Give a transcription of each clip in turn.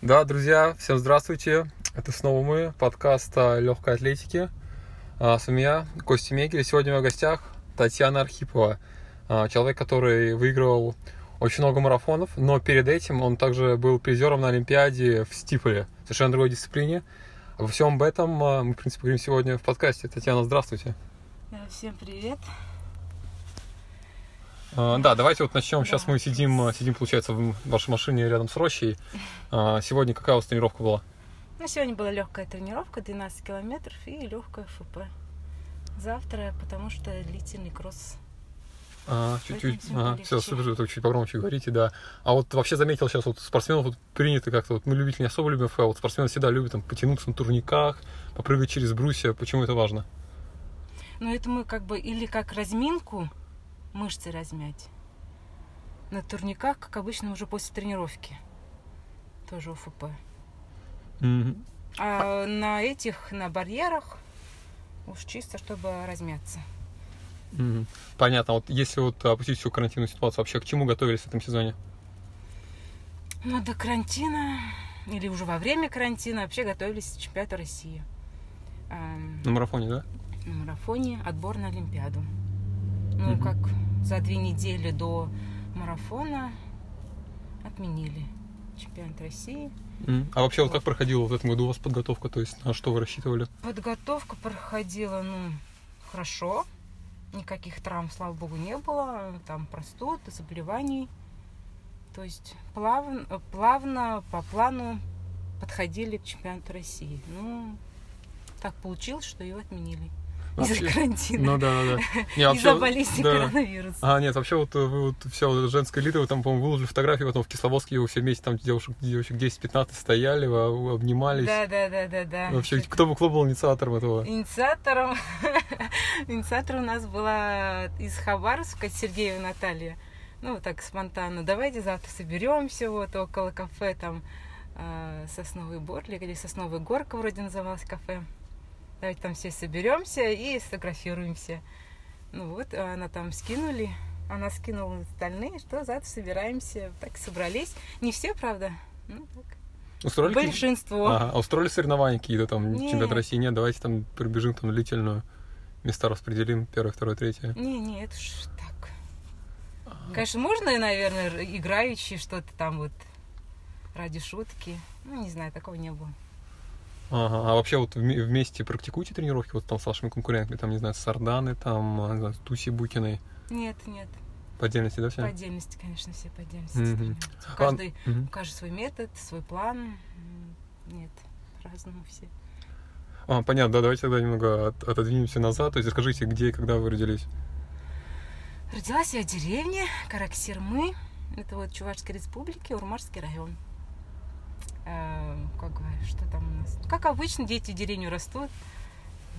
Да, друзья, всем здравствуйте. Это снова мы, подкаст о легкой атлетике. А, С вами я, Костя Мегель. Сегодня у меня в гостях Татьяна Архипова. а, Человек, который выигрывал очень много марафонов, но перед этим он также был призером на Олимпиаде в Стиполе, совершенно другой дисциплине. Обо всем об этом а, мы, в принципе, говорим сегодня в подкасте. Татьяна, здравствуйте. Э, Всем привет. А, Да, давайте вот начнем. Сейчас мы сидим, а, сидим, получается, в вашей машине рядом с рощей. А, Сегодня какая у вас тренировка была? Ну, сегодня была легкая тренировка, 12 километров и легкая ФП. Завтра, потому что длительный кросс. А, чуть-чуть, ага, все, супер, вы чуть погромче говорите, да. А вот вообще заметил сейчас, вот спортсменов вот принято как-то, вот мы любители не особо любим ФЛ, вот спортсмены всегда любят там потянуться на турниках, попрыгать через брусья, почему это важно? Но это мы как бы или как разминку мышцы размять. На турниках, как обычно, уже после тренировки. Тоже УФП. Мгм. А на этих, на барьерах, уж чисто, чтобы размяться. Мгм. Понятно, вот если вот опустить всю карантинную ситуацию, вообще к чему готовились в этом сезоне? Ну, до карантина, или уже во время карантина, вообще готовились к чемпионату России. На марафоне, да? на марафоне отбор на Олимпиаду. Ну, Мгм. как за две недели до марафона отменили чемпионат России. А вообще вот как проходила в этом году у вас подготовка, то есть на что вы рассчитывали? Подготовка проходила, ну, хорошо. Никаких травм, слава богу, не было. Там простуд, заболеваний. То есть плавно, плавно по плану подходили к чемпионату России. Ну, так получилось, что ее отменили. Из-за карантина. Ну да, да, да. Не, Из-за вообще- болезни да. коронавируса. А, нет, вообще вот э, вы вот вся вот женская элита, вы там, по-моему, выложили фотографии, потом в Кисловодске вы все вместе, там девушек, девушек 10-15 стояли, вы обнимались. Да, да, да, да, да. Вообще, кто, был- кто был инициатором этого? Инициатором, инициатором у нас была из Хабаровска Сергеева Наталья. Ну, вот так спонтанно. Давайте завтра соберемся вот около кафе там э, Сосновый Бор или где Сосновая Горка вроде называлось кафе. Давайте там все соберемся и сфотографируемся. Ну вот, а она там скинули. Она скинула остальные, что завтра собираемся. Так собрались. Не все, правда. Ну, так. Устроили Большинство. Ага, а устроили соревнования какие-то там, Нет. чемпионат России? Нет, давайте там пробежим там длительную. Места распределим, первое, второе, третье. Не, не, это ж так. Конечно, можно, наверное, играючи что-то там вот ради шутки. Ну, не знаю, такого не было. Ага, а вообще вот вме- вместе практикуете тренировки вот там с вашими конкурентами, там, не знаю, с Сарданы, там, а, знаю, с Туси Букиной, Нет, нет. по отдельности, да, все? По отдельности, конечно, все по отдельности. А, Каждый, у каждого свой метод, свой план. Нет, по-разному все. А, понятно, да, давайте тогда немного от- отодвинемся назад. То есть расскажите, где и когда вы родились. Родилась я в деревне Караксирмы. Это вот Чувашской республики, Урмарский район. Э, как что там у нас? Как обычно, дети деревню растут.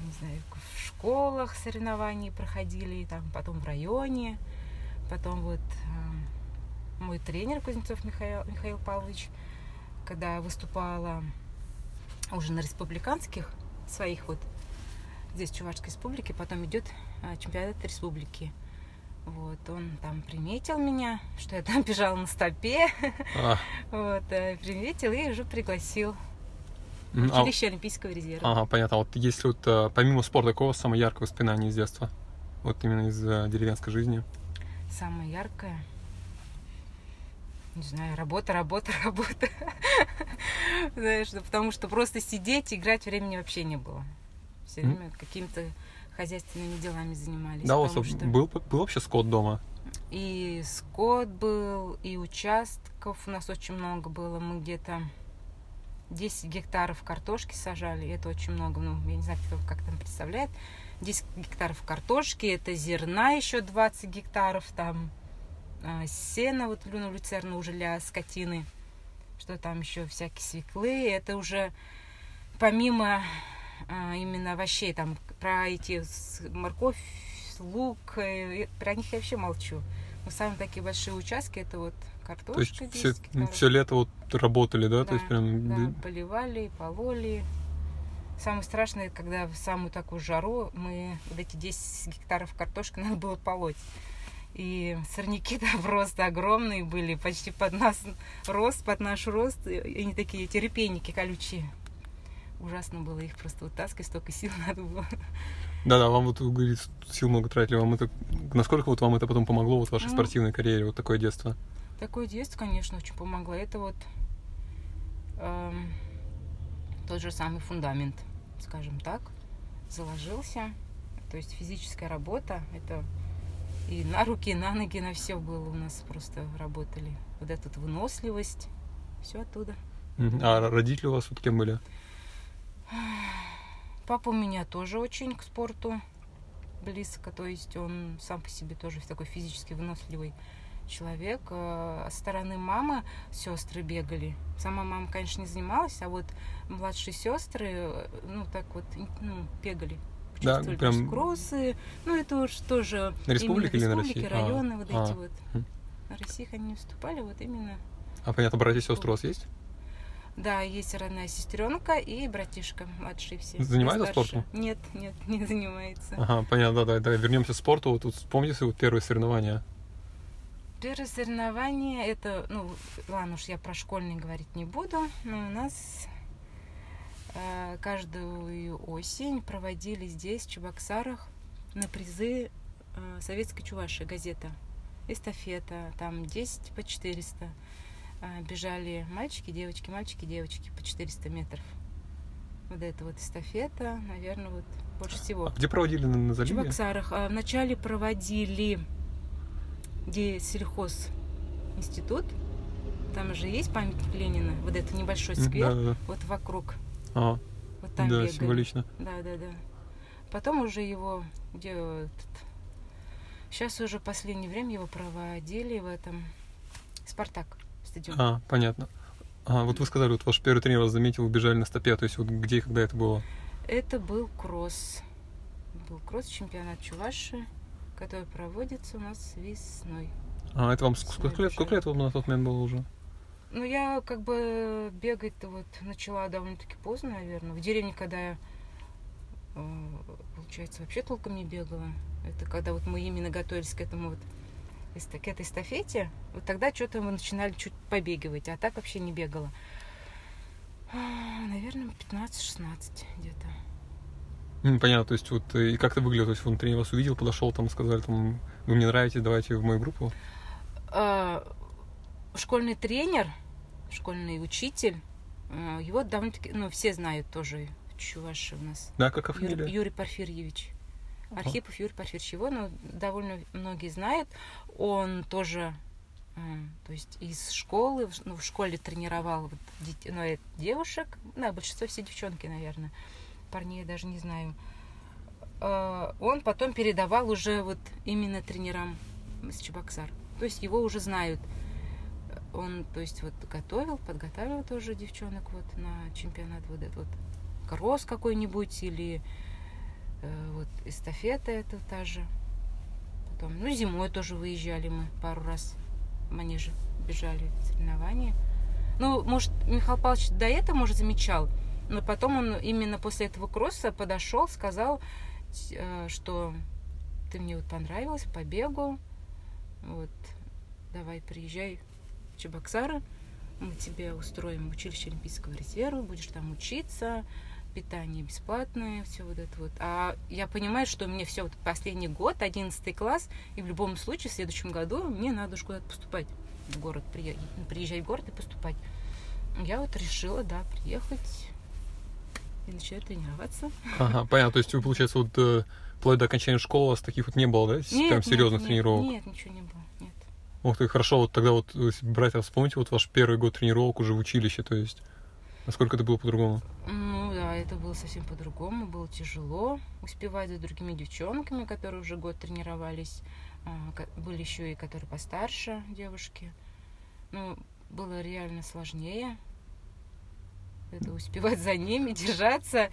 Не знаю, в школах соревнований проходили, там, потом в районе. Потом вот э, мой тренер Кузнецов Михаил, Михаил Павлович, когда выступала уже на республиканских своих вот здесь Чувашской республике, потом идет э, чемпионат республики. Вот, он там приметил меня, что я там бежала на стопе, А, вот, э, приметил и уже пригласил а- училище Олимпийского резерва. Ага, понятно. А вот если вот а, помимо спорта, вас самое яркое воспоминание из детства? Вот именно из а, деревенской жизни. Самое яркое. Не знаю, работа, работа, работа. Знаешь, потому что просто сидеть, играть времени вообще не было. Все время какими-то хозяйственными делами занимались. Да, у вас что был, был вообще скот дома? И скот был, и участков у нас очень много было. Мы где-то 10 гектаров картошки сажали. Это очень много. Ну, я не знаю, кто как там представляет. 10 гектаров картошки, это зерна еще 20 гектаров, там а, сена, вот ну, люцерна уже для скотины. Что там еще всякие свеклы. Это уже помимо именно овощей, там про эти морковь, лук, э, про них я вообще молчу. Но самые такие большие участки это вот картошка. То есть 10 все, гектаров. лето вот работали, да? То есть Да, прям... Да, поливали, пололи. Самое страшное, когда в самую такую жару мы вот эти 10 гектаров картошки надо было полоть. И сорняки там просто огромные были, почти под нас рост, под наш рост. И они такие, эти репейники колючие. Ужасно было их просто вытаскивать, столько сил надо было. Да-да, вам вот, говорит, сил много тратили. Вам это... Насколько вот вам это потом помогло вот в вашей Ну. спортивной карьере, вот такое детство? Такое детство, конечно, очень помогло. Это вот эм, тот же самый фундамент, скажем так, заложился. То есть физическая работа, это и на руки, и на ноги, на все было у нас просто работали. Вот эта выносливость, все оттуда. А родители у вас вот кем были? Папа у меня тоже очень к спорту близко, то есть он сам по себе тоже такой физически выносливый человек. Э, Со стороны мамы сестры бегали. Сама мама, конечно, не занималась, а вот младшие сестры, э, ну, так вот, ну, бегали. Да, прям- кроссы. Ну, это уж тоже На республике или на России? А, районы вот а. эти вот. На России они не выступали, вот именно. А понятно, братья и сестры у вас есть? Да, есть родная сестренка и братишка младшие все. Занимается спортом? Нет, нет, не занимается. Ага, понятно, да, да, да. Вернемся к спорту. Вот тут вспомните вот первые соревнования. Первое соревнование это, ну, ладно уж я про школьные говорить не буду, но у нас э, каждую осень проводили здесь, в Чебоксарах, на призы э, Советской Чуваши газета. Эстафета, там 10 по 400. Э, бежали мальчики, девочки, мальчики, девочки по 400 метров. Вот это вот эстафета, наверное, вот больше всего. А где проводили на, на В заливе? Чебоксарах. А, Вначале проводили где сельхоз институт. Там же есть памятник Ленина, вот это небольшой сквер, Да, да, вот вокруг. А, Вот там да, бегали. символично. Да, да, да. Потом уже его, где этот... Сейчас уже в последнее время его проводили в этом Спартак стадион. А, понятно. А, вот вы сказали, вот ваш первый тренер вас заметил, вы бежали на стопе, то есть вот где и когда это было? Это был кросс. Был кросс чемпионат Чуваши, который проводится у нас весной. А, это вам С сколько лет, сколько лет вам на тот момент было уже? Ну, я как бы бегать-то вот начала довольно-таки поздно, наверное. В деревне, когда я, э, получается, вообще толком не бегала. Это когда вот мы именно готовились к этому вот к этой эстафете, вот тогда что-то мы начинали чуть побегивать, а так вообще не бегала. А, Наверное, 15-16 где-то. М, Понятно, то есть вот э, и как это выглядело, то есть он тренер вас увидел, подошел, там сказали, там, вы мне нравитесь, давайте в мою группу. А, школьный тренер, школьный учитель, а, его довольно-таки, ну, все знают тоже, Чуваши у нас. Да, как Юрий, фамилия? Юрий Порфирьевич. Архипов Юрий Порфирьевич. Его ну, довольно многие знают. Он тоже, э, то есть из школы, ну, в школе тренировал вот дет- ну, э, девушек. Да, большинство все девчонки, наверное. Парней я даже не знаю. Э, Он потом передавал уже вот именно тренерам с Чебоксар. То есть его уже знают. Он, то есть, вот готовил, подготавливал тоже девчонок вот на чемпионат вот этот вот кросс какой-нибудь или вот эстафета это та же. Потом, ну, зимой тоже выезжали мы пару раз в манеже, бежали соревнования. Ну, может, Михаил Павлович до этого, может, замечал, но потом он именно после этого кросса подошел, сказал, э, что ты мне вот понравилась по бегу, вот, давай приезжай в Чебоксары, мы тебе устроим училище Олимпийского резерва, будешь там учиться, питание бесплатное, все вот это вот. А я понимаю, что мне все вот последний год, 11 класс, и в любом случае в следующем году мне надо уж куда-то поступать в город, прия- приезжать в город и поступать. Я вот решила, да, приехать и начать тренироваться. Ага, понятно, то есть вы, получается, вот э, вплоть до окончания школы у вас таких вот не было, да? с- Прям серьезных нет, тренировок? Нет, ничего не было, нет. Ух ты, хорошо, вот тогда вот, если брать, вспомните вот ваш первый год тренировок уже в училище, то есть, насколько это было по-другому? Да, это было совсем по-другому, было тяжело успевать за другими девчонками, которые уже год тренировались. А, Были еще и которые постарше девушки. Ну, было реально сложнее. Это успевать за ними, держаться.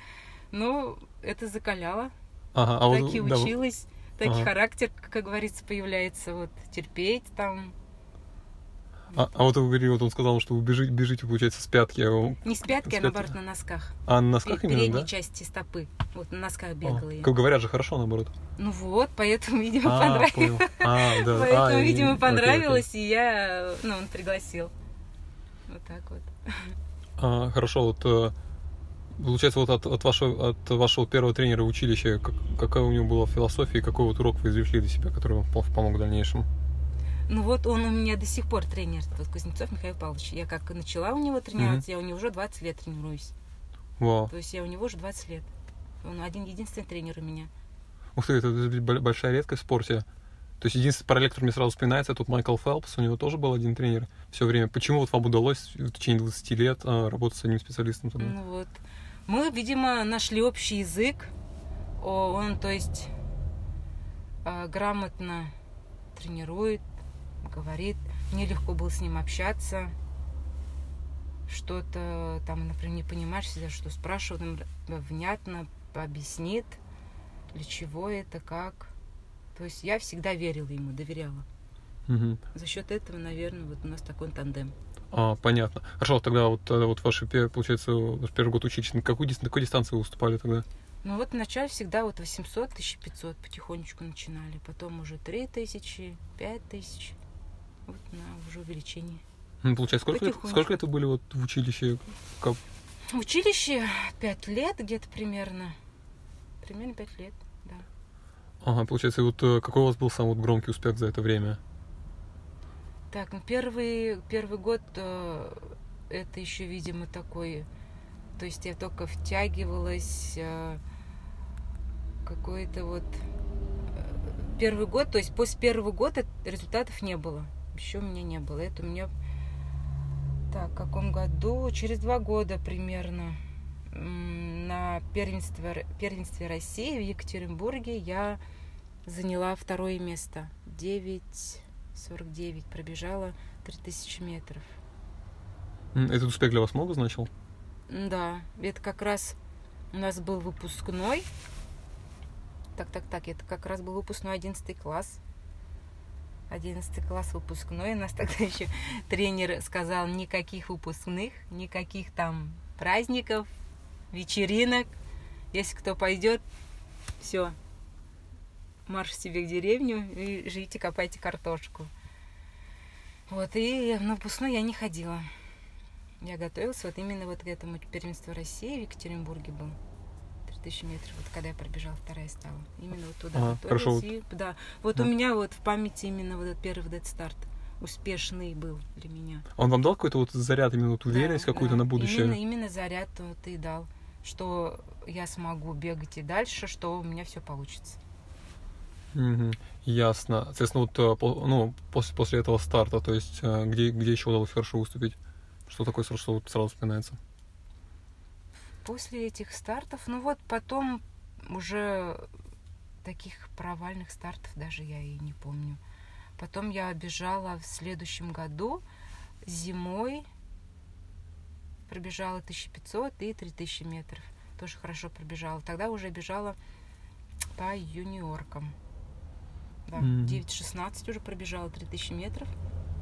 Ну, это закаляло. Ага, а вот, так и да, училась. Так и Ага. характер, как говорится, появляется. Вот терпеть там. А, а вот вы говорили, вот он сказал, что вы бежите, бежите получается, с пятки. а Не с пятки, С а пятки. наоборот на носках. А на носках Пе- именно, Передней да? части стопы. Вот на носках А, бегала я. как говорят же, хорошо, наоборот. Ну вот, поэтому, видимо, А, понравилось. А, да. Поэтому, А, и- видимо, окей, окей. понравилось, и я, ну, он пригласил. Вот так вот. А, хорошо, вот э, получается, вот от, от вашего, от вашего первого тренера в училище, как- какая у него была философия, и какой вот урок вы извлекли для себя, который вам пом- помог в дальнейшем? Ну вот он у меня до сих пор тренер, вот Кузнецов Михаил Павлович. Я как начала у него тренироваться, я у него уже 20 лет тренируюсь. Вау. То есть я у него уже 20 лет. Он один единственный тренер у меня. Ух ты, это большая редкость в спорте. То есть единственный параллель, который мне сразу вспоминается, тут Майкл Фелпс, у него тоже был один тренер все время. Почему вот вам удалось в течение 20 лет а, работать с одним специалистом? тогда? Ну вот. Мы, видимо, нашли общий язык. Он, то есть, а, грамотно тренирует, говорит. Мне легко было с ним общаться. Что-то там, например, не понимаешь, всегда что спрашивают, он внятно объяснит, для чего это, как. То есть я всегда верила ему, доверяла. Мгм. За счет этого, наверное, вот у нас такой тандем. А, понятно. Хорошо, тогда вот, тогда вот ваши, получается, ваш первый год училища, на дис- на какой дистанции вы выступали тогда? Ну вот вначале всегда вот 800, 1500 потихонечку начинали. Потом уже 3000, 5000. Вот на уже увеличение. Ну, получается, сколько лет, сколько это были вот в училище? Как- В училище 5 лет где-то примерно. Примерно 5 лет, да. Ага, получается, вот э, какой у вас был самый вот громкий успех за это время? Так, ну первый, первый год э, это еще, видимо, такой... То есть я только втягивалась э, какой-то вот... Первый год, то есть после первого года результатов не было. Еще у меня не было. Это у меня... Так, в каком году? Через два года примерно на первенстве, первенстве России в Екатеринбурге я заняла второе место. 9.49 пробежала 3000 метров. Этот успех для вас много значил? Да, это как раз у нас был выпускной. Так, так, так, это как раз был выпускной 11 класс. 11 класс выпускной. У нас тогда еще тренер сказал, никаких выпускных, никаких там праздников, вечеринок. Если кто пойдет, все, марш себе в деревню и живите, копайте картошку. Вот, и на выпускной я не ходила. Я готовилась вот именно вот к этому первенству России в Екатеринбурге был. 3000 метров, вот когда я пробежала, вторая стала. Именно вот туда Ага, хорошо, вот- и- да. Вот Да. у меня вот в памяти именно вот этот первый вот этот старт успешный был для меня. Он вам дал какой-то вот заряд, именно вот уверенность Да, какую-то да. на будущее? Именно, именно заряд вот и дал, что я смогу бегать и дальше, что у меня все получится. Мгм. Ясно. Соответственно, вот э, ну, после, после этого старта, то есть э, где, где еще удалось хорошо выступить? Что такое что вот сразу вспоминается? После этих стартов, ну вот потом уже таких провальных стартов даже я и не помню. Потом я бежала в следующем году зимой, пробежала 1500 и 3000 метров. Тоже хорошо пробежала. Тогда уже бежала по юниоркам. Да, Мгм. 9.16 уже пробежала 3000 метров.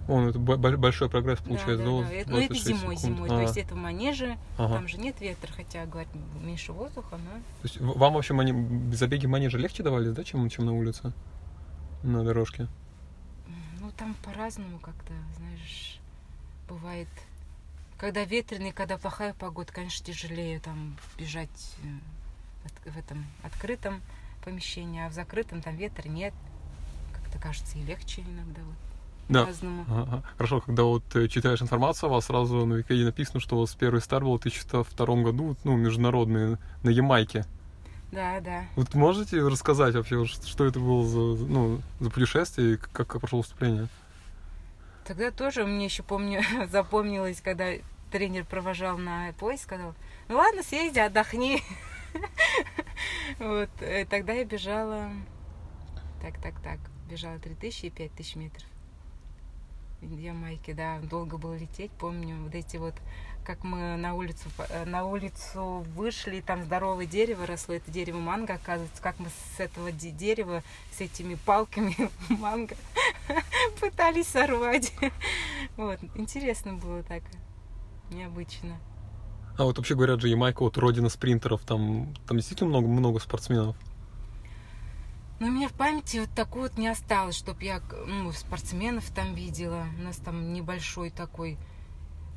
О, ну это бо- бо- большой прогресс Да, получается, да, да? да. Ну, это 26 зимой, секунд. зимой. А, То есть это в манеже, ага. там же нет ветра, хотя, говорят, меньше воздуха, но То есть в- вам вообще мани- забеги манежа легче давались, да, чем, чем на улице? На дорожке? Ну, там по-разному как-то, знаешь, бывает. Когда ветреный, когда плохая погода, конечно, тяжелее там бежать э, в этом открытом помещении, а в закрытом там ветра нет. Как-то кажется и легче иногда вот Да. по-разному. Ага. Хорошо, когда вот э, читаешь информацию, у вас сразу на Википедии написано, что у вас первый старт был в 2002 году, ну, международный, на Ямайке. Да, да. Вот можете рассказать вообще, что это было за, ну, за путешествие и как, как прошло выступление? Тогда тоже мне еще помню, запомнилось, когда тренер провожал на поезд, сказал, ну ладно, съезди, отдохни. Вот, э, тогда я бежала, так, так, так, бежала 3000 и 5000 метров. В Ямайке, да, долго было лететь, помню, вот эти вот, как мы на улицу, э, на улицу вышли, там здоровое дерево росло, это дерево манго, оказывается, как мы с этого де- дерева, с этими палками манго пытались сорвать. Вот, интересно было так, необычно. А вот вообще говорят же, Ямайка, вот родина спринтеров, там, там действительно много, много спортсменов. Но у меня в памяти вот такой вот не осталось, чтобы я ну, спортсменов там видела. У нас там небольшой такой...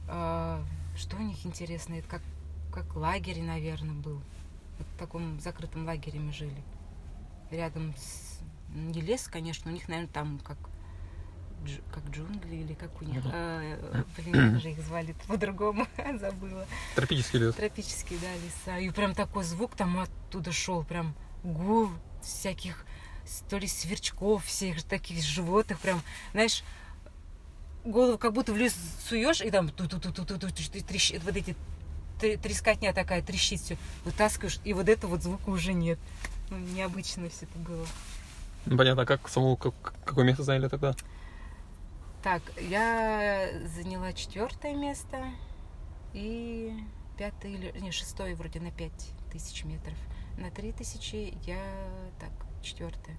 Э, что у них интересно? Это как, как лагерь, наверное, был. Вот в таком закрытом лагере мы жили. Рядом с... Не лес, конечно, у них, наверное, там как дж, как джунгли или как у них. А, блин, как же их звали по-другому, забыла. Тропический лес. Тропический, да, леса. И прям такой звук там оттуда шел, прям гул всяких то ли сверчков, всех таких животных, прям, знаешь, голову как будто в лес суешь, и там ту ту ту ту ту ту трещит, вот эти трескотня такая трещит все, вытаскиваешь, и вот этого вот звука уже нет. Ну, необычно все это было. Понятно, а как саму как, какое место заняли тогда? Так, я заняла четвертое место и пятое или не шестое вроде на пять тысяч метров. На три тысячи я так четвертое.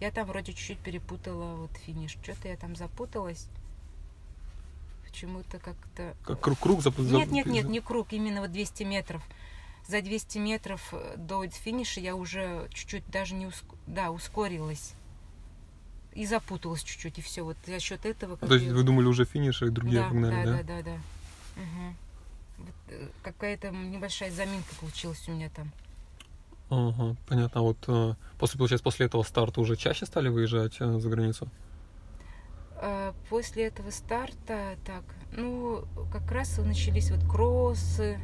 Я там вроде чуть-чуть перепутала вот финиш. Что-то я там запуталась. Почему-то как-то... Как круг, круг запутался? Нет, нет, нет, не круг, именно вот 200 метров. За 200 метров э, до финиша я уже чуть-чуть даже не уск... да, ускорилась. И запуталась чуть-чуть, и все. Вот за счет этого... То есть я... вы думали уже финиш, и другие да, погнали, да? Да, да, да. Угу. Вот, э, какая-то небольшая заминка получилась у меня там. Ага, понятно. А вот э, после, получается, после этого старта уже чаще стали выезжать э, за границу? А, после этого старта, так, ну, как раз начались вот кроссы,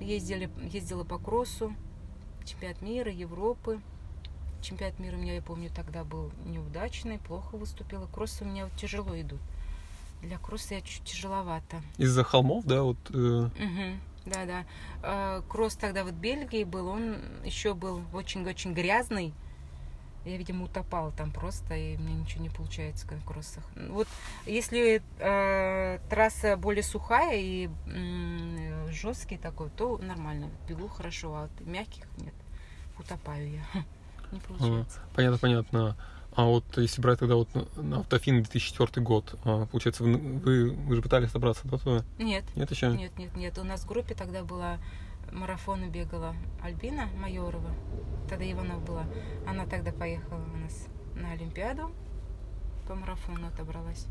ездили, ездила по кроссу, чемпионат мира, Европы. Чемпионат мира у меня, я помню, тогда был неудачный, плохо выступила. Кроссы у меня вот тяжело идут. Для кросса я чуть тяжеловато. Из-за холмов, да, вот? Э... Угу. Да, да. Э, кросс тогда вот в Бельгии был, он еще был очень-очень грязный. Я, видимо, утопала там просто, и мне ничего не получается в кроссах. Вот если э, трасса более сухая и э, жесткий такой, то нормально, бегу хорошо, а вот мягких нет, утопаю я. Не получается. Понятно, понятно. А вот если брать тогда вот на Автофин 2004 год, а, получается, вы, вы, же пытались добраться до туда? Нет. Нет еще? Нет, нет, нет. У нас в группе тогда была марафоны бегала Альбина Майорова, тогда Иванов была. Она тогда поехала у нас на Олимпиаду, по марафону отобралась.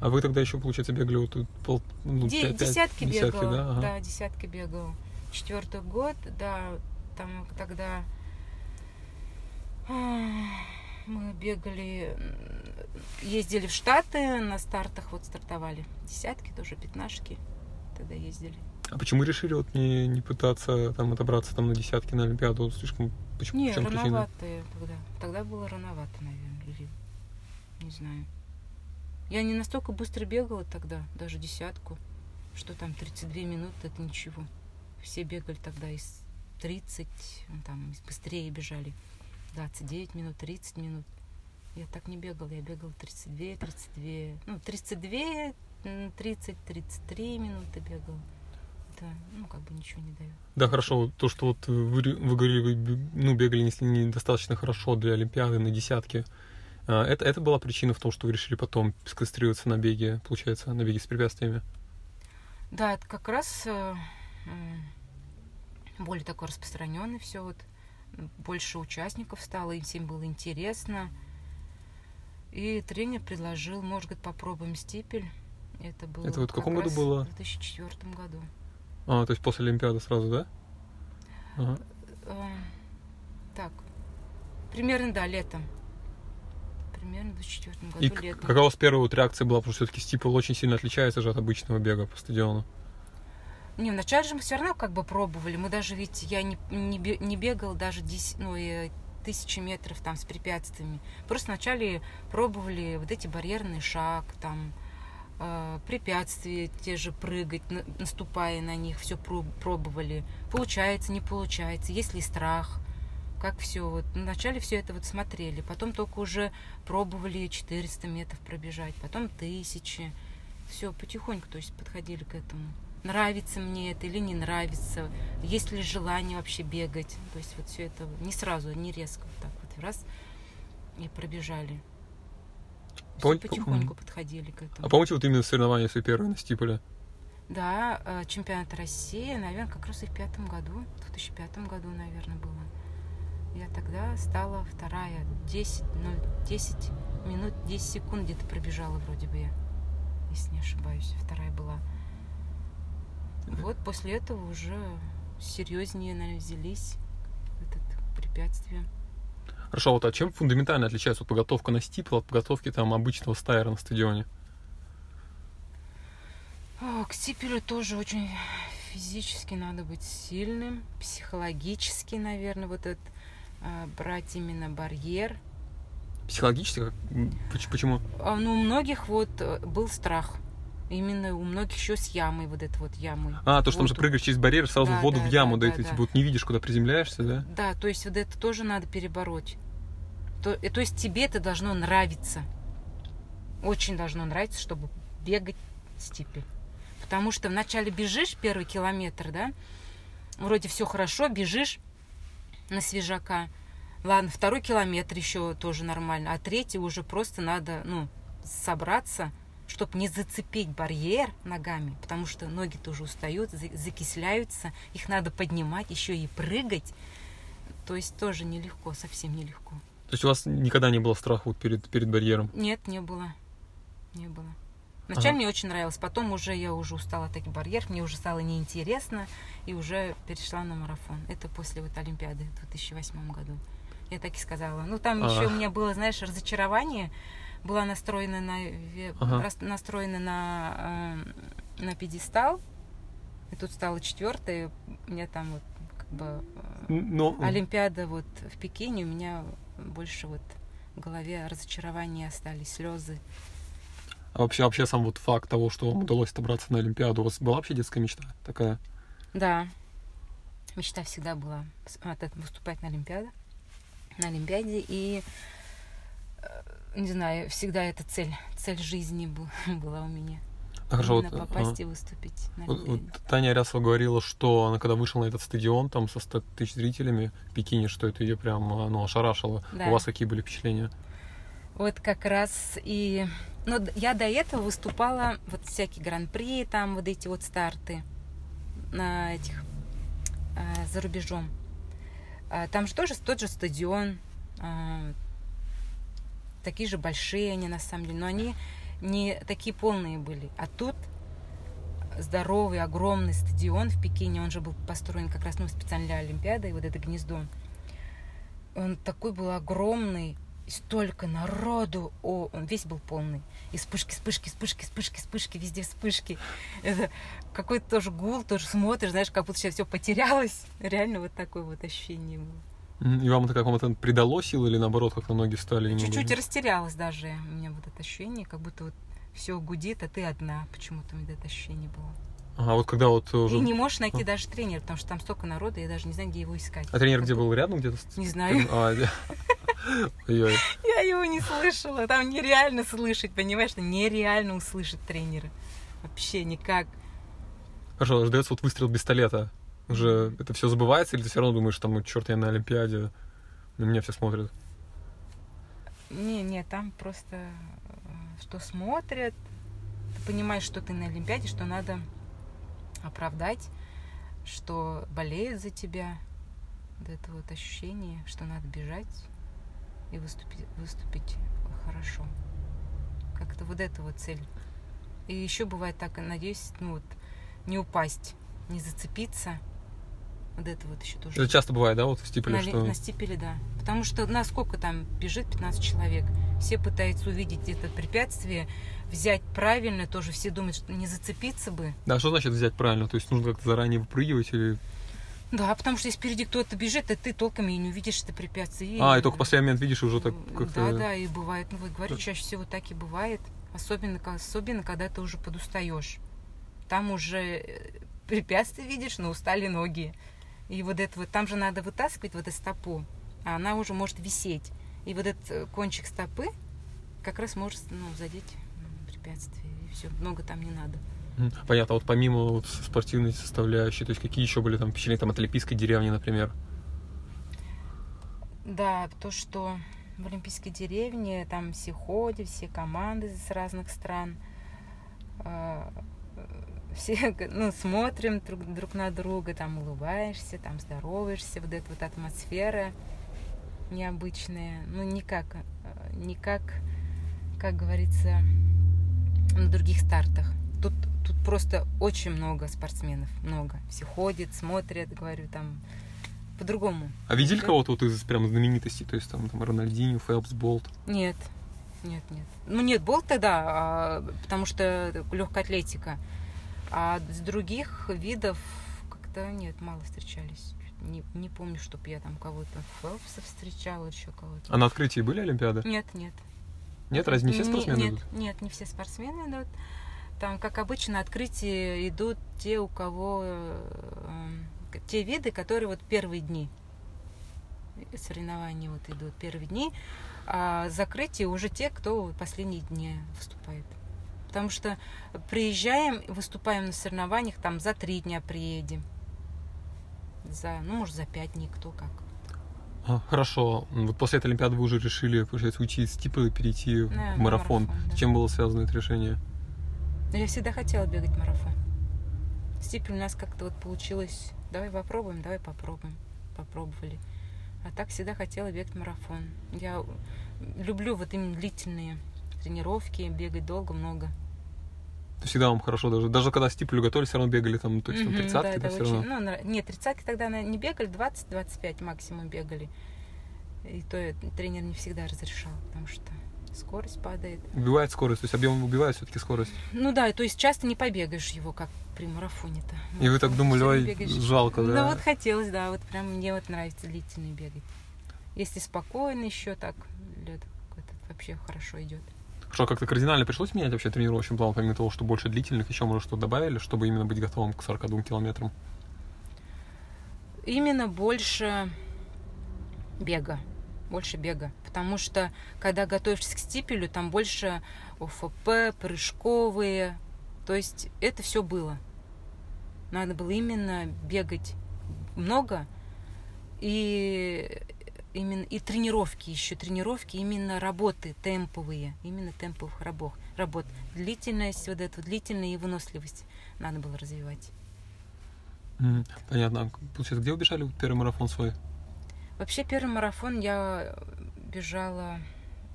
А вы тогда еще, получается, бегали вот пол, ну, Де- 5, десятки, десятки бегала, да? Ага. да, десятки бегала. Четвертый год, да, там тогда мы бегали, ездили в Штаты, на стартах вот стартовали. Десятки тоже, пятнашки тогда ездили. А почему решили вот не, не пытаться там отобраться там на десятки на Олимпиаду? Слишком почему? Не, рановато тогда. Тогда было рановато, наверное, или не знаю. Я не настолько быстро бегала тогда, даже десятку. Что там 32 минуты, это ничего. Все бегали тогда из 30, там быстрее бежали. 29 минут, 30 минут. Я так не бегала, я бегала 32, 32, ну, 32, 30, 33 минуты бегала. Да, ну, как бы ничего не дает. Да, хорошо. То, что вот вы, вы говорили, вы ну, бегали если недостаточно хорошо для Олимпиады на десятке. А, это, это была причина в том, что вы решили потом сконцентрироваться на беге, получается, на беге с препятствиями? Да, это как раз э, более такой распространенный все вот больше участников стало, им всем было интересно. И тренер предложил, может быть, попробуем стипель. Это было. Это вот в каком году было? В 2004 году. А, то есть после Олимпиады сразу, да? Ага. Э, так, примерно, да, летом. Примерно в 2004 году, И летом. какая у вас первая вот реакция была? Потому что все-таки стипл очень сильно отличается же от обычного бега по стадиону. Не, вначале же мы все равно как бы пробовали. Мы даже ведь, я не, не, не бегала даже 10, ну, и тысячи метров там с препятствиями. Просто вначале пробовали вот эти барьерный шаг, там, э, препятствия те же прыгать, на, наступая на них, все пробовали. Получается, не получается, есть ли страх, как все. Вот вначале все это вот смотрели, потом только уже пробовали 400 метров пробежать, потом тысячи. Все, потихоньку, то есть подходили к этому нравится мне это или не нравится, есть ли желание вообще бегать. То есть вот все это не сразу, не резко, вот так вот раз и пробежали. Помните- потихоньку подходили к этому. А помните вот именно соревнования свои первые на Стиполе? Да, э, чемпионат России, наверное, как раз и в пятом году, в 2005 году, наверное, было. Я тогда стала вторая, 10, 0, 10 минут, 10 секунд где-то пробежала вроде бы я, если не ошибаюсь, вторая была. Вот после этого уже серьезнее, наверное, взялись в это препятствие. Хорошо, вот а чем фундаментально отличается вот подготовка на Стипл от подготовки там обычного стайера на стадионе? О, К стипелю тоже очень физически надо быть сильным, психологически, наверное, вот этот а, брать именно барьер. Психологически? Почему? А, Ну, у многих вот э, был страх. Именно у многих еще с ямой, вот этой вот ямой. А, то, что там же прыгаешь через барьер, сразу Да, в воду да, в яму, да, да, и да, ты да. типа, вот не видишь, куда приземляешься, да? Да, то есть вот это тоже надо перебороть. То, э, то есть тебе это должно нравиться. Очень должно нравиться, чтобы бегать степи. Потому что вначале бежишь первый километр, да, вроде все хорошо, бежишь на свежака. Ладно, второй километр еще тоже нормально, а третий уже просто надо, ну, собраться, чтобы не зацепить барьер ногами, потому что ноги тоже устают, за- закисляются, их надо поднимать, еще и прыгать. То есть тоже нелегко, совсем нелегко. То есть у вас никогда не было страха вот перед, перед барьером? Нет, не было. Не было. Вначале Ага. мне очень нравилось, потом уже я уже устала от таких барьеров, мне уже стало неинтересно, и уже перешла на марафон. Это после вот Олимпиады в 2008 году. Я так и сказала. Ну, там А. еще у меня было, знаешь, разочарование. Была настроена на, Ага. настроена на, э, на пьедестал. И тут стала четвертая. У меня там вот как бы э, Но, Олимпиада вот в Пекине, у меня больше вот в голове разочарования остались, слезы. а вообще, вообще сам вот факт того, что вам удалось отобраться на Олимпиаду, у вас была вообще детская мечта такая? Да, мечта всегда была выступать на Олимпиаде, на Олимпиаде, и э, не знаю, всегда эта цель, цель жизни был, была у меня. А хорошо, вот, Именно ага. попасть и выступить на Вот- вот. Таня Арясова говорила, что она когда вышла на этот стадион там со 100 тысяч зрителями в Пекине, что это ее прям ну, ошарашило. Да. У вас какие были впечатления? Вот как раз и... Ну, я до этого выступала, вот всякие гран-при, там вот эти вот старты на этих, а, за рубежом. А, Там же тоже тот же стадион, а, такие же большие они на самом деле, но они не такие полные были. А тут здоровый, огромный стадион в Пекине, он же был построен как раз ну, специально для Олимпиады, и вот это гнездо. Он такой был огромный, столько народу, о, он весь был полный. И вспышки, вспышки, вспышки, вспышки, вспышки, везде вспышки. Это какой-то тоже гул, тоже смотришь, знаешь, как будто сейчас все потерялось. Реально вот такое вот ощущение было. И вам это как-то придало сил или наоборот, как-то ноги стали? немного- Чуть-чуть растерялась даже у меня вот это ощущение, как будто вот все гудит, а ты одна. Почему-то у меня это ощущение было. Ага, вот когда вот уже... И не можешь найти даже тренера, потому что там столько народа, я даже не знаю, где его искать. А тренер Как где бы- был? Рядом где-то? Не знаю. А. Я его не слышала. Там нереально слышать, понимаешь? Нереально услышать тренера. Вообще никак. Хорошо, ждется вот выстрел пистолета. Уже это все забывается, или ты все равно думаешь, там, ну, черт, я на Олимпиаде, на меня все смотрят? Не, не, там просто э, что смотрят. Ты понимаешь, что ты на Олимпиаде, что надо оправдать, что болеют за тебя. Вот это вот ощущение, что надо бежать и выступить, выступить хорошо. Как-то вот это вот цель. И еще бывает так, надеюсь, ну вот, не упасть, не зацепиться. Вот это вот еще тоже. Это часто бывает, да, вот в Стиполе, На, что... на стипеле, да. Потому что на сколько там бежит 15 человек. Все пытаются увидеть это препятствие, взять правильно, тоже все думают, что не зацепиться бы. Да, что значит взять правильно? То есть нужно как-то заранее выпрыгивать или... Да, потому что если впереди кто-то бежит, и ты толком и не увидишь это препятствие. А, и только в последний момент видишь, и уже так Да, как-то... да, и бывает. Ну, вот говорю, чаще всего так и бывает. Особенно, особенно когда ты уже подустаешь. Там уже э, препятствие видишь, но устали ноги. И вот это вот, там же надо вытаскивать вот эту стопу, а она уже может висеть. И вот этот э, кончик стопы как раз может ну, задеть препятствие. И все, много там не надо. Понятно, вот помимо вот спортивной составляющей, то есть какие еще были там впечатления там, от Олимпийской деревни, например? Да, то, что в Олимпийской деревне, там все ходят, все команды с разных стран. Все ну, смотрим друг, друг на друга, там улыбаешься, там здороваешься, вот эта вот атмосфера необычная. Ну, никак, никак, как говорится, на других стартах. Тут, тут просто очень много спортсменов, много. Все ходят, смотрят, говорю, там по-другому. А видели кого-то вот из прям знаменитостей? То есть там, там Рональдинho, Фелпс, Болт? Нет, нет, нет. Ну нет, Болт тогда, а, потому что легкая атлетика. А с других видов как-то нет, мало встречались. Не, не помню, чтобы я там кого-то Фелпса встречала, еще кого-то. А на открытии были Олимпиады? Нет, нет. Нет, разве не все спортсмены нет, идут? Нет, не все спортсмены идут. Там, как обычно, на открытии идут те, у кого э, те виды, которые вот первые дни соревнования вот идут первые дни, а закрытие уже те, кто последние дни выступает. Потому что приезжаем, выступаем на соревнованиях, там за три дня приедем. За, ну, может, за пять дней, кто как. А, хорошо. Вот после этой Олимпиады вы уже решили, получается, уйти из типа и перейти Да, в марафон. марафон, да. С чем было связано это решение? Я всегда хотела бегать марафон. Степень у нас как-то вот получилось. Давай попробуем, давай попробуем. Попробовали. А так всегда хотела бегать марафон. Я люблю вот именно длительные тренировки, бегать долго, много. То всегда вам хорошо, даже, даже когда стиплю готовили, все равно бегали там, то есть там 30 да, да, все очень- равно. ну, нет, тридцатки тогда не бегали, 20-25 максимум бегали. И то тренер не всегда разрешал, потому что скорость падает. Убивает скорость, то есть объем убивает все-таки скорость. Ну да, то есть часто не побегаешь его, как при марафоне-то. И вы так думали, ой, бегаешь. жалко, Ну да? вот хотелось, да, вот прям мне вот нравится длительный бегать. Если спокойно еще так, лед этот вообще хорошо идет. Что, как-то кардинально пришлось менять вообще тренировочный план, помимо того, что больше длительных, еще, может, что добавили, чтобы именно быть готовым к 42 километрам? Именно больше бега. Больше бега. Потому что, когда готовишься к стипелю, там больше ОФП, прыжковые. То есть это все было. Надо было именно бегать много и именно и тренировки еще тренировки именно работы темповые именно темповых рабов работ длительность вот эту длительность и выносливость надо было развивать. Понятно. А, Получается, где убежали первый марафон свой? Вообще первый марафон я бежала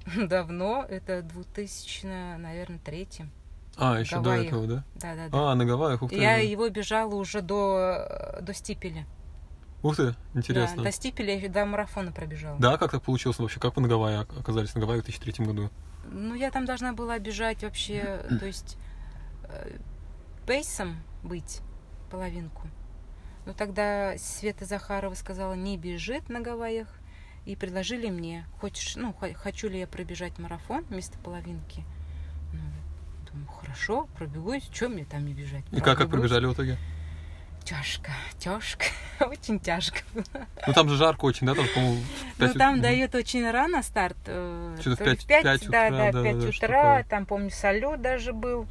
давно, это 2000, наверное, третьем. А, еще до Гавайях. этого, да? Да, да, да. А, на Гавайях, ух ты. я его бежала уже до, до стипеля. Ух ты, Да, интересно. до стипеля я до марафона пробежала. Да, как так получилось вообще? Как вы на Гавайи оказались на Гавайи в 2003 году? Ну, я там должна была бежать вообще, то есть э, пейсом быть половинку. Но тогда Света Захарова сказала, не бежит на Гавайях. И предложили мне, хочешь, ну, хо- хочу ли я пробежать марафон вместо половинки. Ну, думаю, хорошо, пробегусь, что мне там не бежать? И как, как пробежали в итоге? Тяжко, тяжко, очень тяжко было. Ну там же жарко очень, да? Там, по-моему, Ну, там дает очень рано старт. э, Что-то в то ли пять- пять да, утра, да, да, 5 да, утра. Там, помню, салют даже был.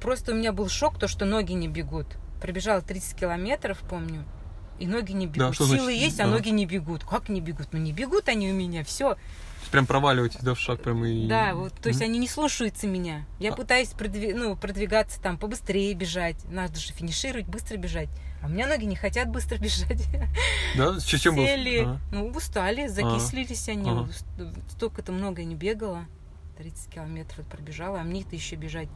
Просто у меня был шок, то, что ноги не бегут. Пробежала 30 километров, помню, и ноги не бегут. что Силы значит, есть, а да. ноги не бегут. Как не бегут? Ну, не бегут они у меня, все. Прям проваливаетесь, да, в шаг прям и... Да, вот, то есть Мгм. они не слушаются меня. Я А- пытаюсь продви- ну, продвигаться там, побыстрее бежать. Надо же финишировать, быстро бежать. А у меня ноги не хотят быстро бежать. Да? С чем? Сели, Ага. ну, устали, закислились они. Ага. Столько-то много я не бегала. 30 километров пробежала, а мне-то еще бежать.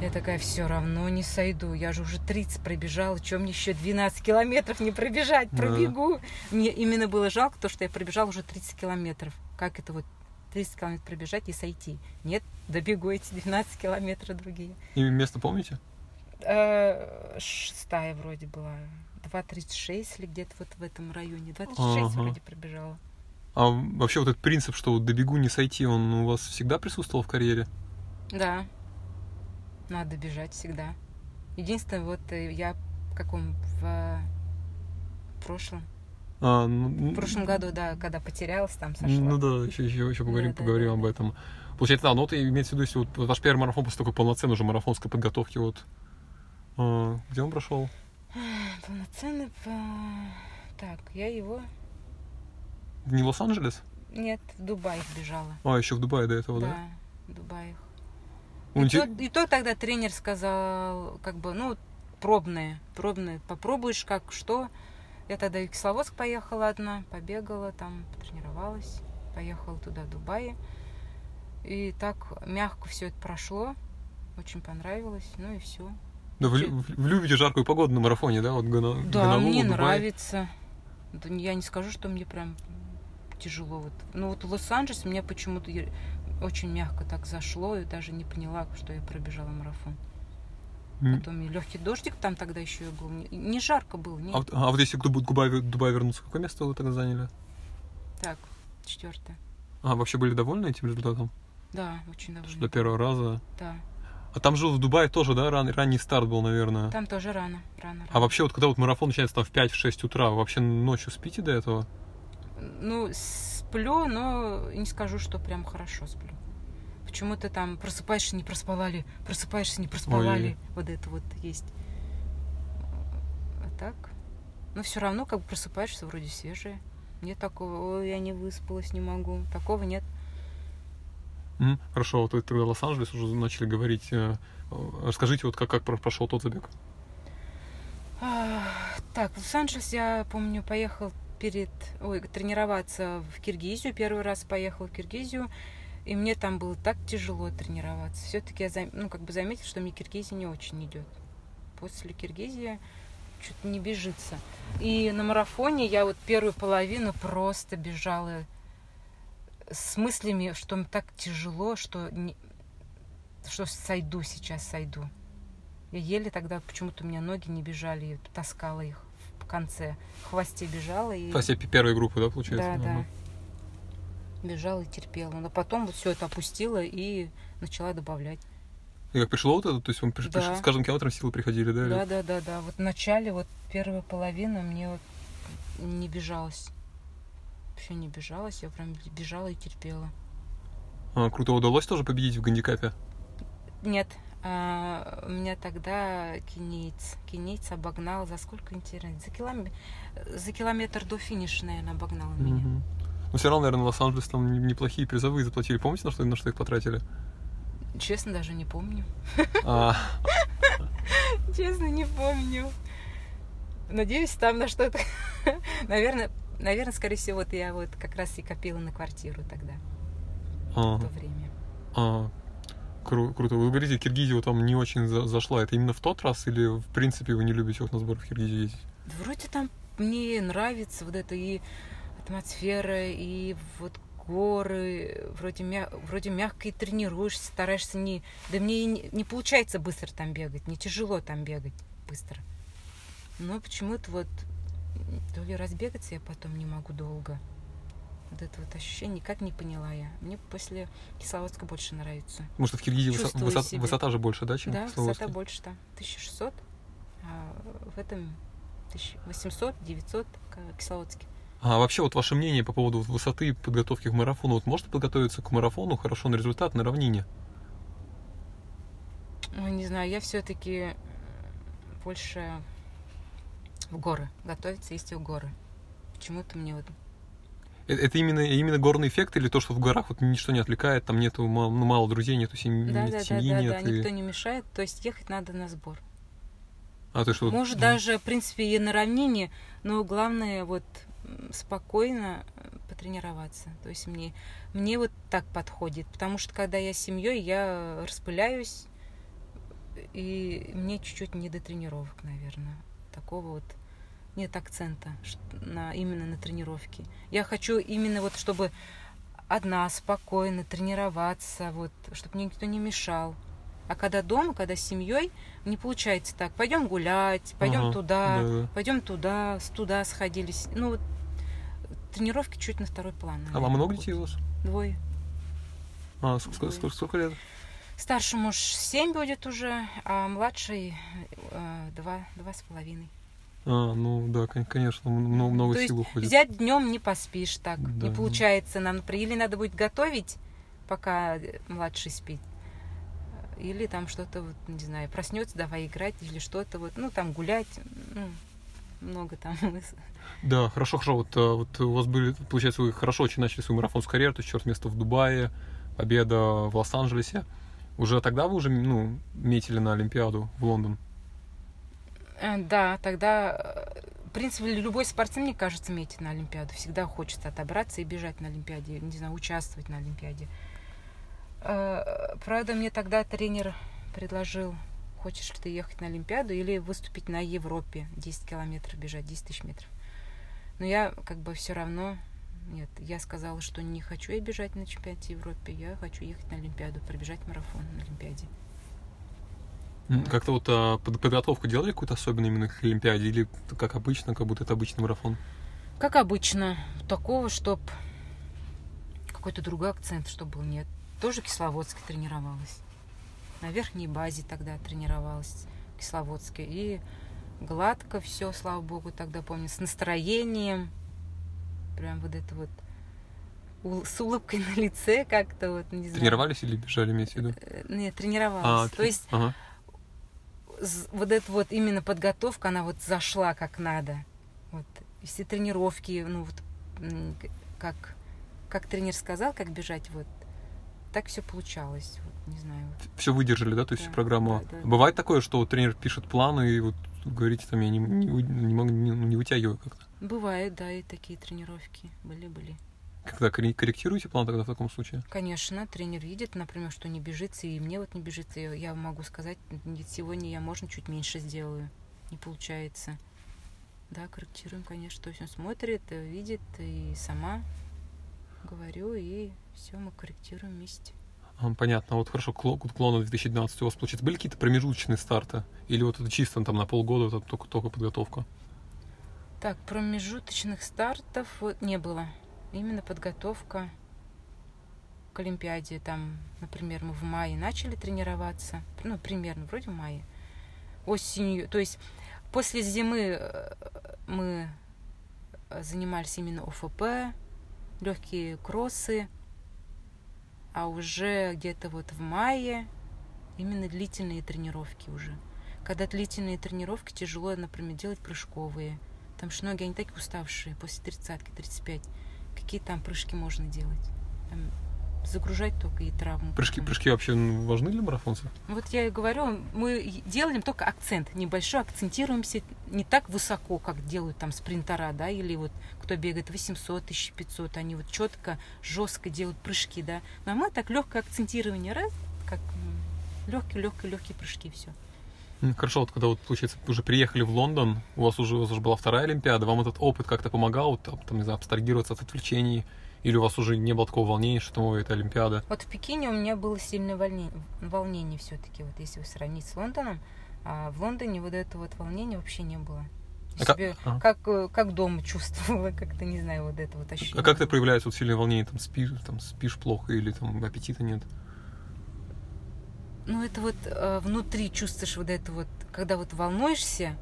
Я такая, все равно не сойду. Я же уже 30 пробежала. Чем мне еще 12 километров не пробежать? Да. Пробегу. Мне именно было жалко то, что я пробежала уже 30 километров. Как это вот 30 километров пробежать и сойти? Нет, добегу эти 12 километров другие. И место помните? Э, Шестая вроде была. 2.36 или где-то вот в этом районе. 2.36 Ага. вроде пробежала. А вообще вот этот принцип, что вот добегу не сойти, он у вас всегда присутствовал в карьере? Да. Надо бежать всегда. Единственное, вот э, я в каком в э, прошлом, А, ну, в прошлом году, да, когда потерялась, там сошла. Ну да, еще, еще, еще поговорим, Да, поговорим да, об этом. Получается, да, ну ты имеется в виду, если вот ваш первый марафон после такой полноценной уже марафонской подготовки, вот а, где он прошел? Полноценный. по- Так, я его не Лос-Анджелес? Нет, в Дубай бежала. А, еще в Дубае до этого, да? Да, в Дубае. Ну, И, инте- то, и то тогда тренер сказал, как бы, ну, пробные, пробные, попробуешь как, что. Я тогда в Кисловодск поехала одна, побегала там, потренировалась, поехала туда, в Дубай. И так мягко все это прошло, очень понравилось, ну и все. Да, вы, лю- вы любите жаркую погоду на марафоне, да? Вот Гона- Да, Гонолулу, мне Дубай. нравится. Да я не скажу, что мне прям тяжело. Вот. Ну вот в Лос-Анджелес мне почему-то очень мягко так зашло, и даже не поняла, что я пробежала марафон. Потом и легкий дождик там тогда еще и был. Не, не жарко было, не А, вот- а вот если кто будет в Дубай, Дубай вернуться, какое место вы тогда заняли? так, четвертое. А, вообще были довольны этим результатом? Да, очень Что довольна. до первого раза? Да. А там же в Дубае тоже, да, ран- ранний старт был, наверное. Там тоже рано, рано, рано. А вообще, вот когда вот марафон начинается там в 5-6 утра, вы вообще ночью спите до этого? Ну, сплю, но не скажу, что прям хорошо сплю. Почему-то там просыпаешься, не проспала ли, просыпаешься, не проспала Ой. ли. Вот это вот есть. А так? Но все равно как бы просыпаешься вроде свежая. Нет такого, ой, я не выспалась, не могу. Такого нет. М, Хорошо, вот вы тогда Лос-Анджелес уже начали говорить. э, Расскажите, вот как, как про- прошел тот забег? А, Так, в Лос-Анджелес я помню, поехал перед, ой, тренироваться в Киргизию. Первый раз поехал в Киргизию, и мне там было так тяжело тренироваться. Все-таки я, ну, как бы заметила, что мне Киргизия не очень идет. После Киргизии что-то не бежится. И на марафоне я вот первую половину просто бежала с мыслями, что мне так тяжело, что, не- что сойду сейчас, сойду. Я еле тогда почему-то у меня ноги не бежали, я таскала их в конце. В хвосте бежала и есть я первой группы, да, получается? да, да. Бежала и терпела. Но потом вот все это опустила и начала добавлять. И как пришло вот это? То есть вам приш- Да. с каждым километром силы приходили, да? или- Да, да, да, да. Вот в начале, вот первая половина мне вот не бежалась. Вообще не бежалась, я прям бежала и терпела. А, круто. Удалось тоже победить в гандикапе? Нет, а, меня тогда кенийц, кенийц обогнал за сколько интересно? За километр, за километр до финиша, наверное, обогнал меня. Мгм. Ну, все равно, наверное, Лос-Анджелес там не- неплохие призовые заплатили. Помните, на что, на что их потратили? Честно, даже не помню. А, Честно, не помню. Надеюсь, там на что-то. Наверное, наверное, скорее всего, вот я вот как раз и копила на квартиру тогда, в то время. а. Кру- круто. Вы говорите, Киргизия вот там не очень за- зашла. Это именно в тот раз или, в принципе, вы не любите вот на сбор в Киргизию ездить? Да Вроде там мне нравится вот это и атмосфера, и вот горы, вроде, мя... вроде мягко и тренируешься, стараешься не... Да мне не, не получается быстро там бегать, не тяжело там бегать быстро. Но почему-то вот то ли разбегаться я потом не могу долго. Вот это вот ощущение никак не поняла я. Мне после Кисловодска больше нравится. Что в Киргизии высо- себя. высота же больше, да, чем да, в Кисловодске? высота больше там. 1600, а в этом 1800, 900 в Кисловодске. А вообще вот ваше мнение по поводу высоты подготовки к марафону? Вот можно подготовиться к марафону хорошо на результат на равнине? Ну, не знаю, я все-таки больше в горы. Готовиться есть в горы. Почему-то мне вот... Э- Это именно, именно горный эффект или то, что в горах вот ничто не отвлекает, там нету мало, ну, мало друзей, нету семьи, Да, да, да, семьи да, нет? да, и- никто не мешает. То есть ехать надо на сбор. А, то есть вот- Может, даже, в принципе, и на равнине, но главное вот спокойно э, потренироваться. То есть мне, мне вот так подходит. Потому что когда я с семьей, я распыляюсь, и мне чуть-чуть не до тренировок, наверное. Такого вот нет акцента на, именно на тренировке. Я хочу именно вот, чтобы одна спокойно тренироваться, вот, чтобы мне никто не мешал. А когда дома, когда с семьей, не получается так. Пойдем гулять, пойдем Ага, туда, да-да. пойдем туда, с туда сходились. Ну вот тренировки чуть на второй план. А наверное, вам много детей у вас? Двое. А, ск- ск- ск- сколько лет? Старший муж семь будет уже, а младший э, два, два с половиной. А, ну да, кон- конечно, много, много То есть сил уходит. Взять днем не поспишь так. Да. Не получается нам. Или надо будет готовить, пока младший спит. Или там что-то, вот, не знаю, проснется, давай играть, или что-то вот, ну, там гулять. Ну, много там. Да, хорошо, хорошо. Вот, а, вот у вас были, получается, вы хорошо очень начали свою марафонскую карьеру, то есть черт место в Дубае, победа в Лос-Анджелесе. Уже тогда вы уже ну, метили на Олимпиаду в Лондон? Э, да, тогда, э, в принципе, любой спортсмен, мне кажется, метит на Олимпиаду. Всегда хочется отобраться и бежать на Олимпиаде, не знаю, участвовать на Олимпиаде. Э, правда, мне тогда тренер предложил, хочешь ли ты ехать на Олимпиаду или выступить на Европе, 10 километров бежать, 10 тысяч метров. Но я как бы все равно нет, я сказала, что не хочу я бежать на чемпионате Европы, я хочу ехать на Олимпиаду, пробежать марафон на Олимпиаде. Как-то вот а, подготовку делали какую-то особенную именно к Олимпиаде или как обычно, как будто это обычный марафон? Как обычно, такого, чтоб какой-то другой акцент, чтобы был, нет. Тоже Кисловодске тренировалась. На верхней базе тогда тренировалась в Кисловодске. И гладко все, слава богу, тогда помню, с настроением, прям вот это вот с улыбкой на лице как-то вот, не знаю. Тренировались или бежали, имеете в виду? Э, нет, тренировалась. А, То есть ага. вот эта вот именно подготовка, она вот зашла как надо. Вот все тренировки, ну вот как, как тренер сказал, как бежать, вот так все получалось. Вот, не знаю. Все выдержали, да, то есть да, программа. Да, да, Бывает такое, что тренер пишет планы и вот говорите там, я не, не, не, могу, не, не вытягиваю как-то. Бывает, да, и такие тренировки были-были. Когда корректируете план тогда в таком случае? Конечно, тренер видит, например, что не бежится, и мне вот не бежится. Я могу сказать, сегодня я, можно, чуть меньше сделаю. Не получается. Да, корректируем, конечно. То есть он смотрит, видит, и сама говорю, и все, мы корректируем вместе. Понятно. Вот хорошо, клона 2012 у вас, получается, были какие-то промежуточные старты? Или вот это чисто там на полгода, это только, только подготовка? Так, промежуточных стартов вот не было. Именно подготовка к Олимпиаде. Там, например, мы в мае начали тренироваться. Ну, примерно, вроде в мае. Осенью, то есть после зимы э, мы занимались именно ОФП, легкие кроссы, а уже где-то вот в мае именно длительные тренировки уже. Когда длительные тренировки тяжело, например, делать прыжковые. Там что ноги, они такие уставшие после тридцатки, 35. Какие там прыжки можно делать? Загружать только и травму. Прыжки, прыжки вообще важны для марафонцев? Вот я и говорю, мы делаем только акцент небольшой, акцентируемся не так высоко, как делают там спринтера, да, или вот кто бегает 800, 1500, они вот четко, жестко делают прыжки, да. А мы так легкое акцентирование, раз, как легкие, легкие, легкие прыжки, все. Хорошо, вот когда вот, получается, уже приехали в Лондон, у вас уже, у вас уже была вторая Олимпиада, вам этот опыт как-то помогал, там, не знаю, абстрагироваться от отвлечений, или у вас уже не было такого волнения, что ой, это Олимпиада? Вот в Пекине у меня было сильное волнение, волнение все-таки, вот если вы сравнить с Лондоном, а в Лондоне вот это вот волнения вообще не было. А себе, как, как, э, как дома чувствовала, как-то, не знаю, вот это вот ощущение. А как это проявляется, вот сильное волнение, там спишь, там спишь плохо или там аппетита нет? Ну, это вот э, внутри чувствуешь вот это вот, когда вот волнуешься,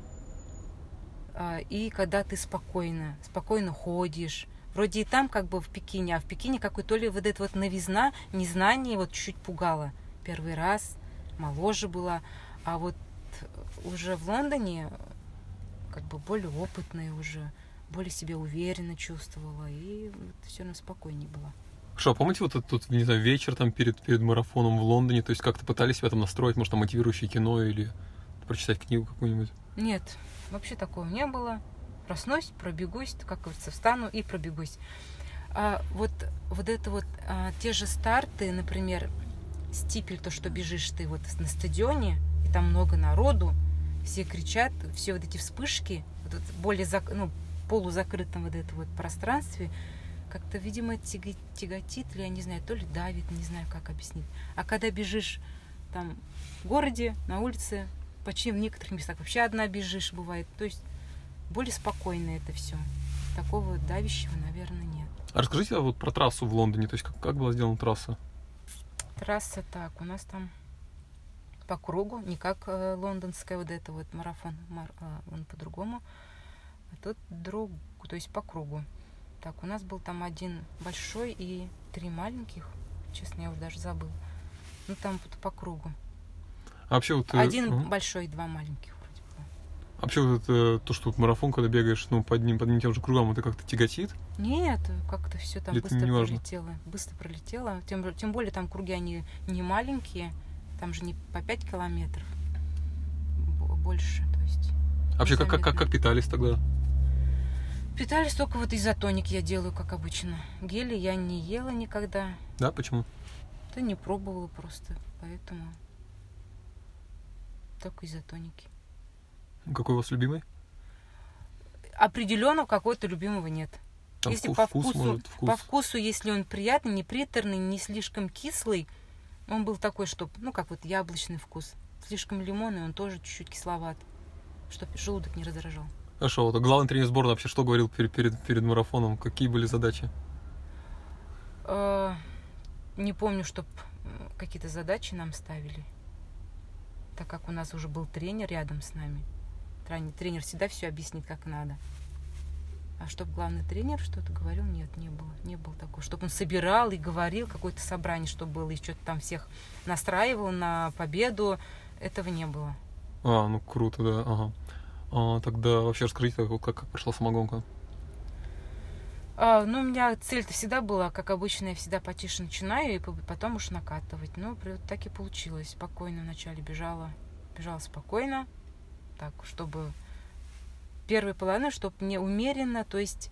э, и когда ты спокойно, спокойно ходишь, Вроде и там как бы в Пекине, а в Пекине какой то ли вот эта вот новизна, незнание вот чуть-чуть пугало. Первый раз, моложе была. А вот уже в Лондоне как бы более опытная уже, более себе уверенно чувствовала и вот все равно спокойнее было. Что, а помните вот этот, не знаю, вечер там перед, перед марафоном в Лондоне, то есть как-то пытались себя там настроить, может, там мотивирующее кино или прочитать книгу какую-нибудь? Нет, вообще такого не было проснусь, пробегусь, как говорится, встану и пробегусь. А вот, вот это вот, а, те же старты, например, стипель, то, что бежишь ты вот на стадионе, и там много народу, все кричат, все вот эти вспышки, вот более зак, ну, полузакрытом вот этом вот пространстве, как-то, видимо, тяготит, или я не знаю, то ли давит, не знаю, как объяснить. А когда бежишь там в городе, на улице, почти в некоторых местах вообще одна бежишь, бывает. То есть более спокойно это все. Такого давящего, наверное, нет. А расскажите вот про трассу в Лондоне, то есть как, как была сделана трасса? Трасса так, у нас там по кругу, не как э, лондонская вот это вот марафон, мар, э, он по-другому, а тут друг, то есть по кругу. Так, у нас был там один большой и три маленьких, честно, я уже даже забыл. Ну там вот по кругу. А вообще вот... Один угу. большой и два маленьких. Вообще вот это, то, что вот марафон, когда бегаешь, ну, под ним, под одним и тем же кругом, это как-то тяготит? Нет, как-то все там Или быстро пролетело. Быстро пролетело. Тем, тем более там круги, они не маленькие. Там же не по 5 километров. Больше, то есть. Вообще, как, как, как, как питались тогда? Питались только вот изотоник я делаю, как обычно. Гели я не ела никогда. Да, почему? Да не пробовала просто. Поэтому только изотоники. Какой у вас любимый? Определенного какого-то любимого нет. Там если вкус, по вкус, вкусу, может, вкус. по вкусу, если он приятный, не приторный, не слишком кислый, он был такой, что, ну, как вот яблочный вкус. Слишком лимонный, он тоже чуть-чуть кисловат, чтобы желудок не раздражал. Хорошо, вот главный тренер сборной вообще что говорил перед, перед, перед марафоном? Какие были задачи? Э, Не помню, чтоб какие-то задачи нам ставили, так как у нас уже был тренер рядом с нами. Тренер всегда все объяснит, как надо. А чтоб главный тренер что-то говорил, нет, не было. Не было такого. Чтобы он собирал и говорил, какое-то собрание, чтобы было, и что-то там всех настраивал на победу, этого не было. А, ну круто, да, ага. А, тогда вообще расскажите, как, как, прошла самогонка. А, ну, у меня цель-то всегда была, как обычно, я всегда потише начинаю и по- потом уж накатывать. Ну, так и получилось. Спокойно вначале бежала. Бежала спокойно, так, чтобы первой половину, чтобы не умеренно, то есть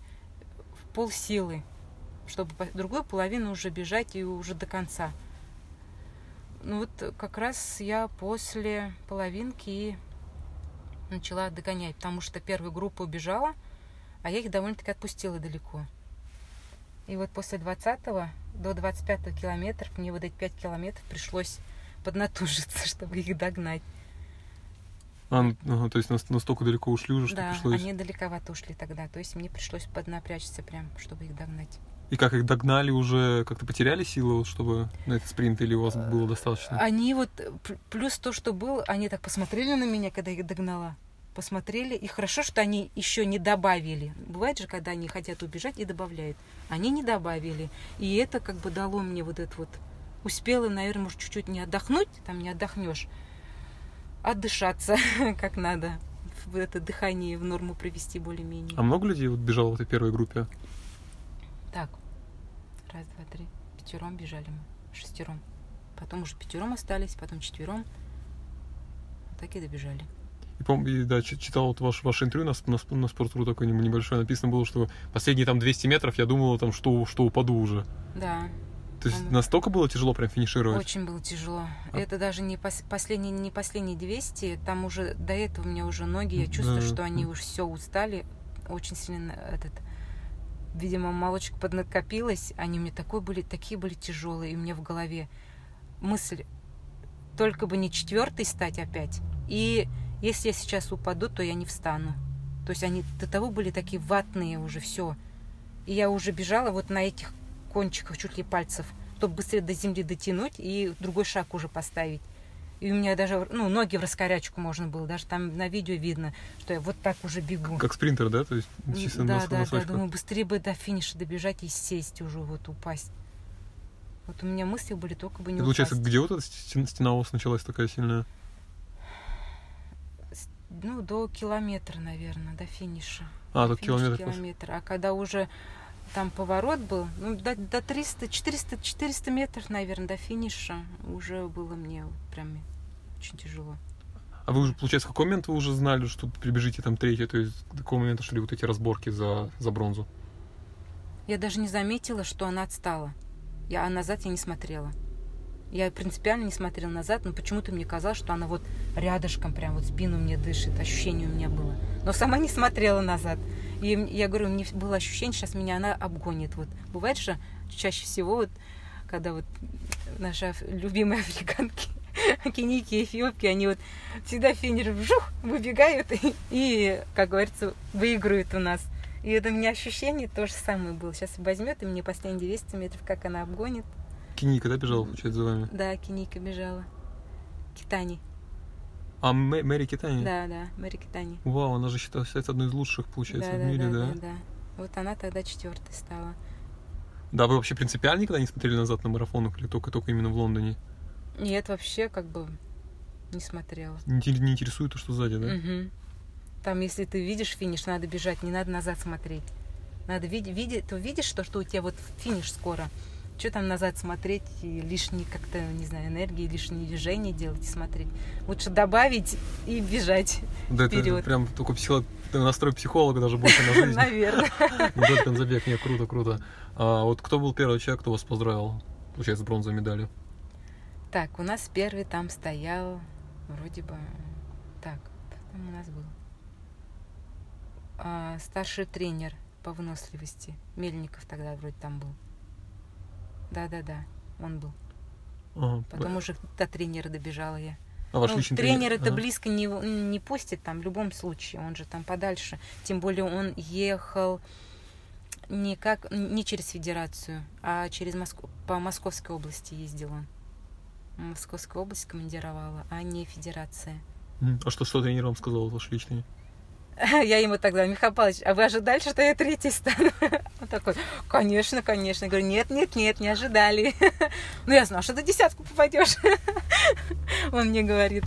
в полсилы, чтобы по- другую половину уже бежать и уже до конца. Ну вот как раз я после половинки и начала догонять, потому что первая группа убежала, а я их довольно-таки отпустила далеко. И вот после 20 до 25 километров, мне вот эти 5 километров пришлось поднатужиться, чтобы их догнать. А, ну, ага, то есть нас- настолько далеко ушли уже, что да, пришлось... они далековато ушли тогда. То есть мне пришлось поднапрячься прям, чтобы их догнать. И как их догнали уже, как-то потеряли силы, чтобы на этот спринт, или у вас было достаточно? Они вот, э, пл- плюс то, что было, они так посмотрели на меня, когда я их догнала. Посмотрели, и хорошо, что они еще не добавили. Бывает же, когда они хотят убежать и добавляют. Они не добавили. И это как бы дало мне вот это вот... Успела, наверное, может, чуть-чуть не отдохнуть, там не отдохнешь, отдышаться как надо. В это дыхание в норму привести более-менее. А много людей вот бежало в этой первой группе? Так, раз, два, три. Пятером бежали мы, шестером. Потом уже пятером остались, потом четвером. Так и добежали. И, пом- и, да, читал вот ваш, ваше интервью на, на, на Спорт.ру такое неб- небольшое, написано было, что последние там 200 метров я думала, там, что, что упаду уже. Да, То есть Там- настолько было тяжело прям финишировать? очень было тяжело. А- Это даже не пос- последние, не последние 200, там уже до этого у меня уже ноги, я чувствую, Да. что они уже все устали, очень сильно этот, видимо, молочек поднакопилось, они мне такой были, такие были тяжелые, и у меня в голове мысль, только бы не четвертый стать опять, и если я сейчас упаду, то я не встану. То есть они до того были такие ватные уже все. И я уже бежала вот на этих кончиках чуть ли пальцев, чтобы быстрее до земли дотянуть и другой шаг уже поставить. И у меня даже, ну, ноги в раскорячку можно было. Даже там на видео видно, что я вот так уже бегу. Как спринтер, да? То есть чисто да, на, да, да, носочках. думаю, быстрее бы до финиша добежать и сесть уже, вот упасть. Вот у меня мысли были только бы не И получается, упасть. где вот эта стена, стена у вас началась такая сильная? Ну, до километра, наверное, до финиша. А, До тут финиша километр. после. километр. А когда уже там поворот был, ну, до, до 300, 400, 400 метров, наверное, до финиша уже было мне прям очень тяжело. А вы уже, получается, в какой момент вы уже знали, что прибежите там третье? То есть до какого момента шли вот эти разборки за, за бронзу? Я даже не заметила, что она отстала. Я, а назад я не смотрела. Я принципиально не смотрела назад, но почему-то мне казалось, что она вот рядышком, прям вот спину мне дышит, ощущение у меня было. Но сама не смотрела назад. И я говорю, мне было ощущение, сейчас меня она обгонит. Вот бывает же чаще всего, вот, когда вот наши любимые африканки, кенийки, эфиопки, они вот всегда финиш вжух, выбегают и, и, как говорится, выигрывают у нас. И это у меня ощущение то же самое было. Сейчас возьмет и мне последние 200 метров, как она обгонит. Киника, да, бежала, получается, за вами? Да, Киника бежала. Китани. А Мэ- Мэри Китани? Да, да, Мэри Китани. Вау, она же считается одной из лучших, получается, да, в да, мире, да, да? да, да. Вот она тогда четвертой стала. Да, вы вообще принципиально никогда не смотрели назад на марафонах или только, только именно в Лондоне? Нет, вообще как бы не смотрела. Не, не интересует то, что сзади, да? Мгм. там, если ты видишь финиш, надо бежать, не надо назад смотреть. Надо видеть, видеть, ты видишь то, что у тебя вот финиш скоро. Что там назад смотреть и лишние как-то, не знаю, энергии, лишние движения делать и смотреть. Лучше добавить и бежать Да это вперед. прям только психо... настрой психолога даже больше на жизнь. Наверное. Вот этот забег, не, круто, круто. А вот кто был первый человек, кто вас поздравил, получается, с бронзовой медалью? Так, у нас первый там стоял, вроде бы, так, кто там у нас был? А, старший тренер по выносливости. Мельников тогда вроде там был. Да-да-да, он был. Ага. Потом уже до тренера добежала я. А ваш Ну, личный тренер это Ага. близко не, не пустит там в любом случае, он же там подальше. Тем более он ехал не как не через федерацию, а через Моск- по Московской области ездил он. Московская область командировала, а не федерация. А что, что тренер вам сказал, ваш личный? Я ему тогда, Михаил Павлович, а вы ожидали, что я третий стану? Он такой, конечно, конечно. Я говорю, нет, нет, нет, не ожидали. Ну, я знала, что ты десятку попадешь. Он мне говорит.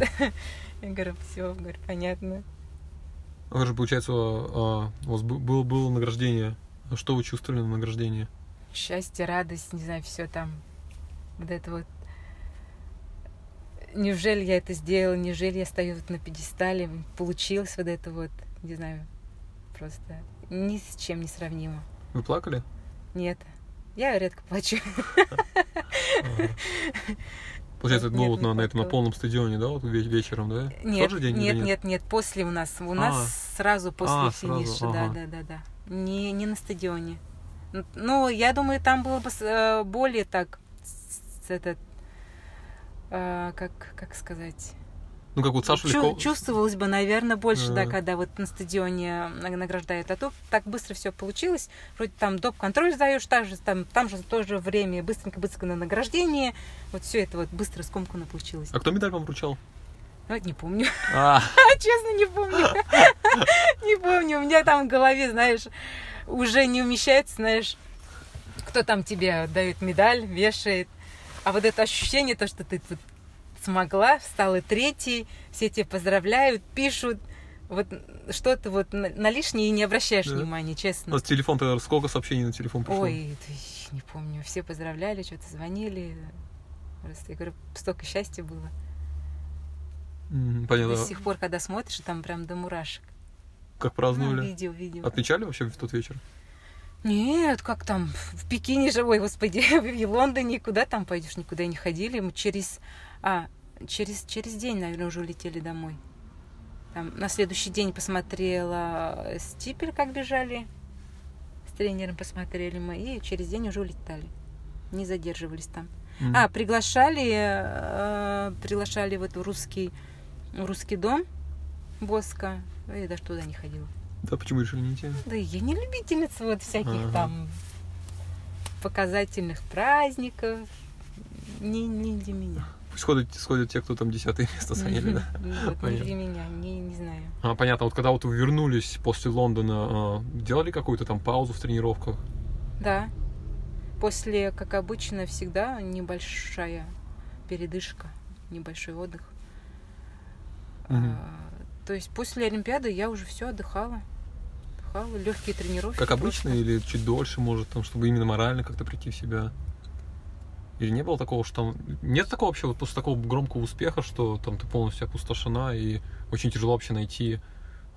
Я говорю, все, говорю, понятно. А же, получается, а, у вас было, было награждение. А Что вы чувствовали на награждении? Счастье, радость, не знаю, все там. Вот это вот. Неужели я это сделала? Неужели я стою вот на пьедестале? Получилось вот это вот, не знаю, просто ни с чем не сравнимо. Вы плакали? Нет, я редко плачу. Получается, было вот на, этом на полном стадионе, да, вот ве- вечером, да? Нет, нет, нет, нет, после у нас. У нас сразу после А, финиша, да, да, да, да. Не, не на стадионе. Ну, я думаю, там было бы э, более так, этот, э, как, как сказать, Ну, как вот Саша Чу- легко... чувствовалось бы, наверное, больше, да, Да. когда вот на стадионе награждают. А то так быстро все получилось. Вроде там доп-контроль сдаешь, так же, там, там же тоже время, быстренько-быстренько на награждение. Вот все это вот быстро скомканно получилось. А кто медаль вам вручал? Ну, не помню. А, Честно, не помню. Не помню. У меня там в голове, знаешь, уже не умещается, знаешь, кто там тебе дает медаль, вешает. А вот это ощущение, то, что ты смогла, стала третьей, все тебя поздравляют, пишут. Вот что-то вот на, на лишнее не обращаешь Да. внимания, у честно. вас телефон, тогда сколько сообщений на телефон пришло? Ой, не помню. Все поздравляли, что-то звонили. Просто, я говорю, столько счастья было. Понятно. До сих пор, когда смотришь, там прям до мурашек. Как Ну, праздновали? видео, видео. Отмечали вообще в тот вечер? Нет, как там, в Пекине же, ой, господи, в Лондоне, куда там пойдешь, никуда не ходили. Мы через, а, через, через день, наверное, уже улетели домой. Там, на следующий день посмотрела Стипель, как бежали. С тренером посмотрели мы, и через день уже улетали. Не задерживались там. М. А, приглашали, э, приглашали в русский, в русский дом Боска. Я даже туда не ходила. Да, почему решили не идти? Да я не любительница вот всяких Ага. там показательных праздников. Не, не для меня. Сходят, сходят те, кто там десятое место заняли, да? Вот не для меня, не, не знаю. А, понятно, вот когда вот вы вернулись после Лондона, а, делали какую-то там паузу в тренировках? Да. После, как обычно, всегда небольшая передышка, небольшой отдых. А, то есть после Олимпиады я уже все отдыхала. Отдыхала, легкие тренировки. Как обычно просто. или чуть дольше, может, там, чтобы именно морально как-то прийти в себя? Или не было такого, что там... Нет такого вообще, вот после такого громкого успеха, что там ты полностью опустошена и очень тяжело вообще найти,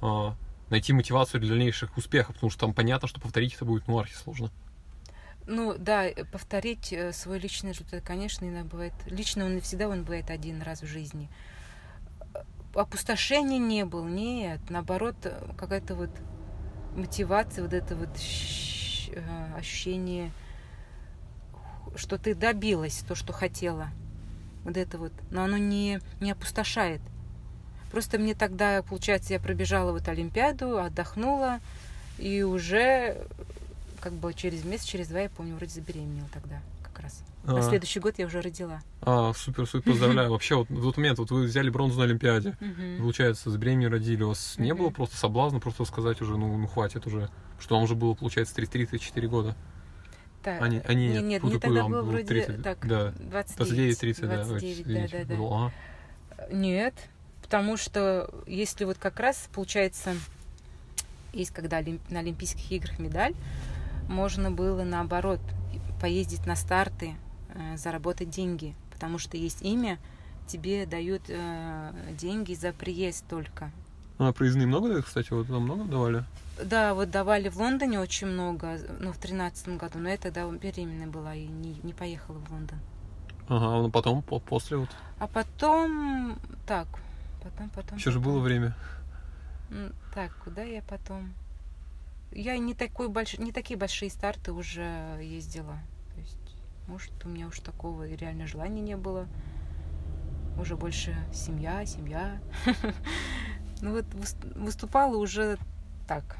а, найти мотивацию для дальнейших успехов, потому что там понятно, что повторить это будет, ну, архи сложно. Ну да, э, повторить э, свой личный результат, конечно, иногда бывает. Лично он всегда он бывает один раз в жизни. Э, Опустошения не было, нет. Наоборот, э, какая-то вот мотивация, вот это вот э, ощущение, что ты добилась то, что хотела. Вот это вот. Но оно не, не опустошает. Просто мне тогда, получается, я пробежала вот Олимпиаду, отдохнула, и уже как бы через месяц, через два, я помню, вроде забеременела тогда как раз. На А, следующий год я уже родила. а, супер, супер, поздравляю. Вообще, вот в тот момент, вот вы взяли бронзу на Олимпиаде, получается, с беременью родили, у вас не было просто соблазна просто сказать уже, ну, ну хватит уже, что вам уже было, получается, 33-34 года? Так, А, не- а, не, нет, нет, такую тогда было вроде 30, так, да. 29. 29-30, да. Ой, 29, да, извините, да, да. было. Ага. Нет, потому что если вот как раз получается, есть когда на Олимпийских играх медаль, можно было наоборот поездить на старты, э, заработать деньги, потому что есть имя, тебе дают э, деньги за приезд только. А проездные много кстати, вот вам много давали? Да, вот давали в Лондоне очень много, ну, в тринадцатом году, но я тогда беременная была и не, не поехала в Лондон. Ага, ну потом, по- после вот. А потом, так, потом, потом. Еще же потом. было время. Так, куда я потом? Я не такой больш... не такие большие старты уже ездила. То есть, может, у меня уж такого реально желания не было. Уже больше семья, семья. Ну вот выс- выступала уже так.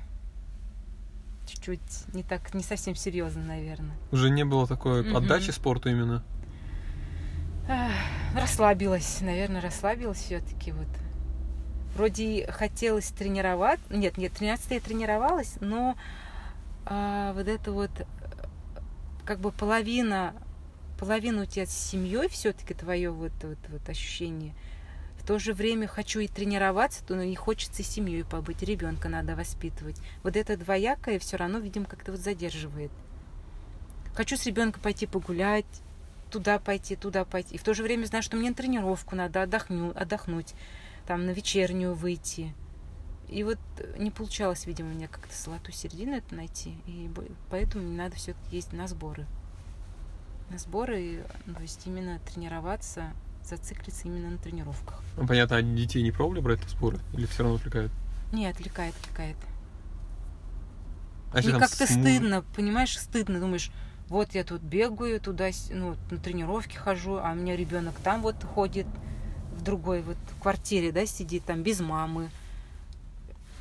Чуть-чуть не так, не совсем серьезно, наверное. Уже не было такой Мгм. отдачи спорту именно. Расслабилась, наверное, расслабилась все-таки вот. Вроде хотелось тренировать. Нет, нет, 13 я тренировалась, но а, вот это вот как бы половина, половина у тебя с семьей все-таки твое вот, вот, вот ощущение. То же время хочу и тренироваться, но не хочется и семьей побыть, ребенка надо воспитывать. Вот это двоякое все равно, видимо, как-то вот задерживает. Хочу с ребенком пойти погулять, туда пойти, туда пойти. И в то же время знаю, что мне на тренировку надо отдохню, отдохнуть, там на вечернюю выйти. И вот э, не получалось, видимо, мне как-то золотую середину это найти. И поэтому мне надо все-таки ездить на сборы. На сборы, ну, то есть именно тренироваться, зациклиться именно на тренировках. Ну, понятно, а детей не пробовали брать на споры? Или все равно отвлекает? Не, отвлекает, отвлекает. А там как-то с мужем? стыдно, понимаешь, стыдно. Думаешь, вот я тут бегаю туда, ну, на тренировки хожу, а у меня ребенок там вот ходит, в другой вот квартире, да, сидит там без мамы.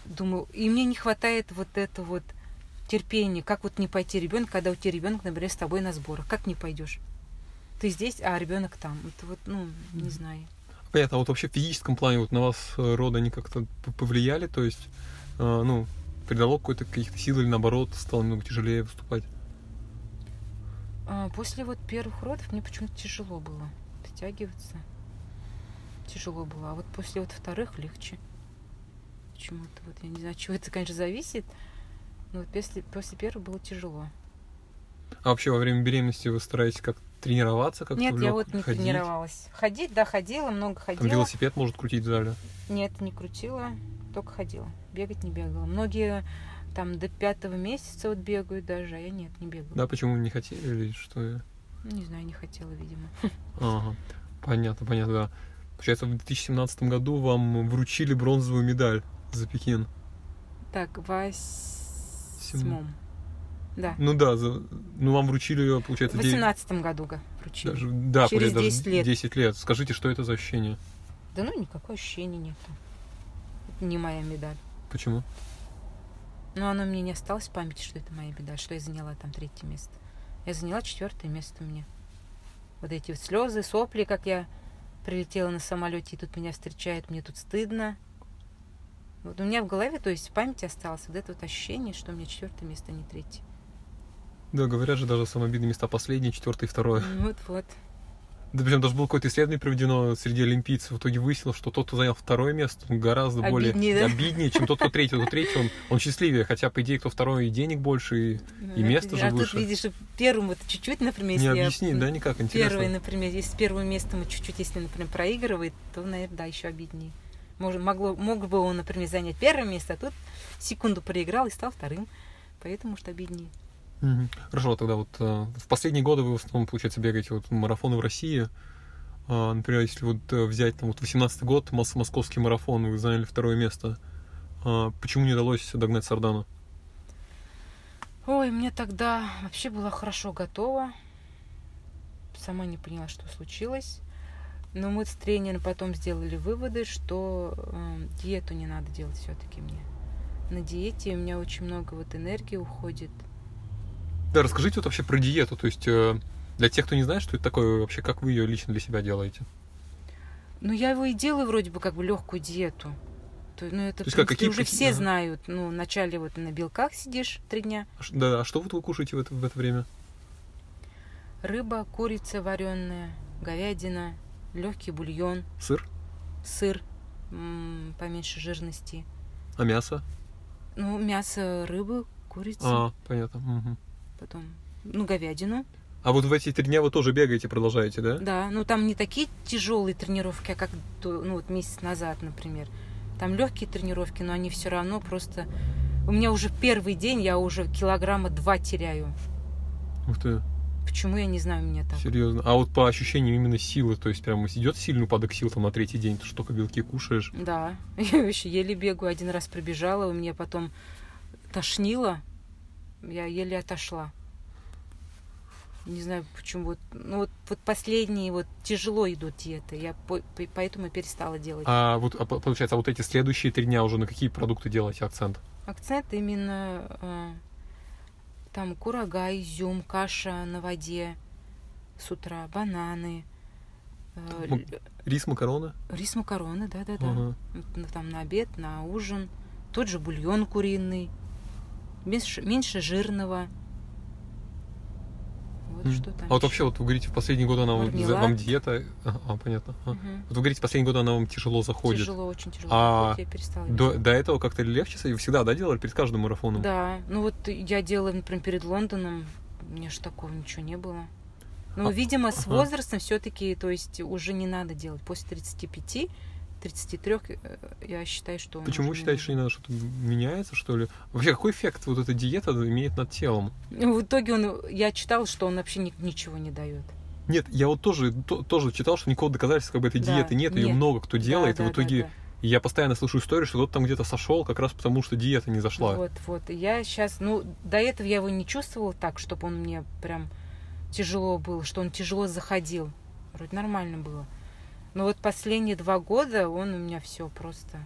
Думаю, и мне не хватает вот это вот терпения. Как вот не пойти ребенок, когда у тебя ребенок, например, с тобой на сборах? Как не пойдешь? Ты здесь, а ребенок там. Это вот, ну, не знаю. Понятно, а вот вообще в физическом плане вот на вас э, роды они как-то повлияли, то есть, э, ну, придало какой-то каких-то сил или наоборот стало немного тяжелее выступать? А, После вот первых родов мне почему-то тяжело было дотягиваться. Тяжело было. А вот после вот вторых легче. Почему-то вот я не знаю, от чего это, конечно, зависит. Но вот после, после первых было тяжело. А вообще во время беременности вы стараетесь как тренироваться, как-то Нет, я вот не ходить? тренировалась. Ходить, да, ходила, много Там ходила. велосипед может крутить в зале. Нет, не крутила, только ходила. Бегать не бегала. Многие там до пятого месяца вот бегают даже, а я нет, не бегала. Да, почему не хотели или что? Не знаю, не хотела, видимо. Ага, понятно, понятно, да. Получается, в 2017 году вам вручили бронзовую медаль за Пекин. Так, восьмом. Да. Ну да, за- ну вам вручили ее, В получается, девять- восемнадцатом году га, вручили. даже, да, Через даже 10 лет. 10 лет. Скажите, что это за ощущение? Да ну, никакого ощущения нету. Это не моя медаль. Почему? Но оно мне не осталось в памяти, что это моя медаль, что я заняла там третье место. Я заняла четвертое место мне. Вот эти вот слезы, сопли, как я прилетела на самолете, и тут меня встречают, мне тут стыдно. Вот у меня в голове, то есть в памяти осталось вот это вот ощущение, что у меня четвертое место, а не третье. Да, говорят же, даже самые обидные места последние, четвертое и второе. Вот-вот. Да, причем даже было какое-то исследование проведено среди олимпийцев. В итоге выяснилось, что тот, кто занял второе место, он гораздо более Обиднее, да? обиднее, чем тот, кто третий. Тот третий, он, он счастливее. Хотя, по идее, кто второй, и денег больше, и И место же а выше. тут видишь, что первым вот чуть-чуть, например, не если я, объяснить, м, да, никак, интересно. Первое, например, если с первым местом и чуть-чуть, если, например, проигрывает, то, наверное, да, еще обиднее. Может, могло, мог бы он, например, занять первое место, а тут секунду проиграл и стал вторым. Поэтому, может, обиднее. Хорошо, тогда вот э, в последние годы вы в основном, получается, бегаете вот марафоны в России. А, Например, если вот э, взять там вот 18 год, мос- московский марафон, вы заняли второе место. А Почему не удалось догнать Сардана? Ой, мне тогда вообще была хорошо готова. Сама не поняла, что случилось. Но мы с тренером потом сделали выводы, что э, диету не надо делать все-таки мне. На диете у меня очень много вот энергии уходит. Да, расскажите вот вообще про диету. То есть э, для тех, кто не знает, что это такое, вообще как вы ее лично для себя делаете? Ну, я его и делаю вроде бы как бы легкую диету. То, ну, это, есть в как, принципе, какие уже все ага. знают. Ну, вначале вот на белках сидишь три дня. А Да, а что вот вы кушаете в это, в это время? Рыба, курица вареная, говядина, легкий бульон, Сыр? сыр. м, поменьше жирности. А мясо? Ну, мясо рыбы, курицы, А, понятно. мгм. Потом, ну, говядину. А вот в эти три дня вы тоже бегаете, продолжаете, да? Да, ну там не такие тяжелые тренировки, а как то- ну, вот месяц назад, например. Там легкие тренировки, но они все равно просто... У меня уже первый день я уже килограмма два теряю. Ух ты, Почему, я не знаю, у меня так. серьезно. А вот по ощущениям именно силы, то есть прям идет сильный упадок сил там на третий день, ты что только белки кушаешь. Да, я вообще еле бегаю. Один раз пробежала, у меня потом тошнило. Я еле отошла. Не знаю, почему. Вот, ну, вот, вот последние вот тяжело идут диеты. Я по- по- поэтому и перестала делать. А вот а по- получается, а вот эти следующие три дня уже на какие продукты делаете акцент? Акцент именно э, там курага, изюм, каша на воде с утра, бананы, э, Рис, макароны? рис, макароны, да-да-да. Ага. Вот, ну, Там на обед, на ужин. Тот же бульон куриный. Меньше, меньше жирного. Вот М. что там. А вот ещё. вообще, вот вы говорите, в последние годы она вам, Мармелад. вам диета... А, понятно. А. Мгм. Вот вы говорите, в последние годы она вам тяжело заходит. Тяжело, очень тяжело. А Вот я перестала До, до этого как-то легче? Вы всегда, да, делали перед каждым марафоном? Да, ну вот я делала, например, перед Лондоном, мне же такого ничего не было. Ну, А, видимо, с возрастом все-таки, то есть уже не надо делать. После 35, 33, э, я считаю, что... Почему считаете, что не надо, что-то меняется, что ли? Вообще, какой эффект вот эта диета имеет над телом? Ну, В итоге он, я читала, что он вообще ни- ничего не дает. Нет, я вот тоже, то- тоже читал, что никакого доказательства как бы этой Да, диеты нет, ее нет. много кто делает, Да, и в да, да, итоге да. я постоянно слышу историю, что кто-то там где-то сошел как раз потому, что диета не зашла. Вот, вот. Я сейчас, ну, до этого я его не чувствовала так, чтобы он мне прям тяжело был, что он тяжело заходил. Вроде нормально было. Но вот последние два года он у меня все просто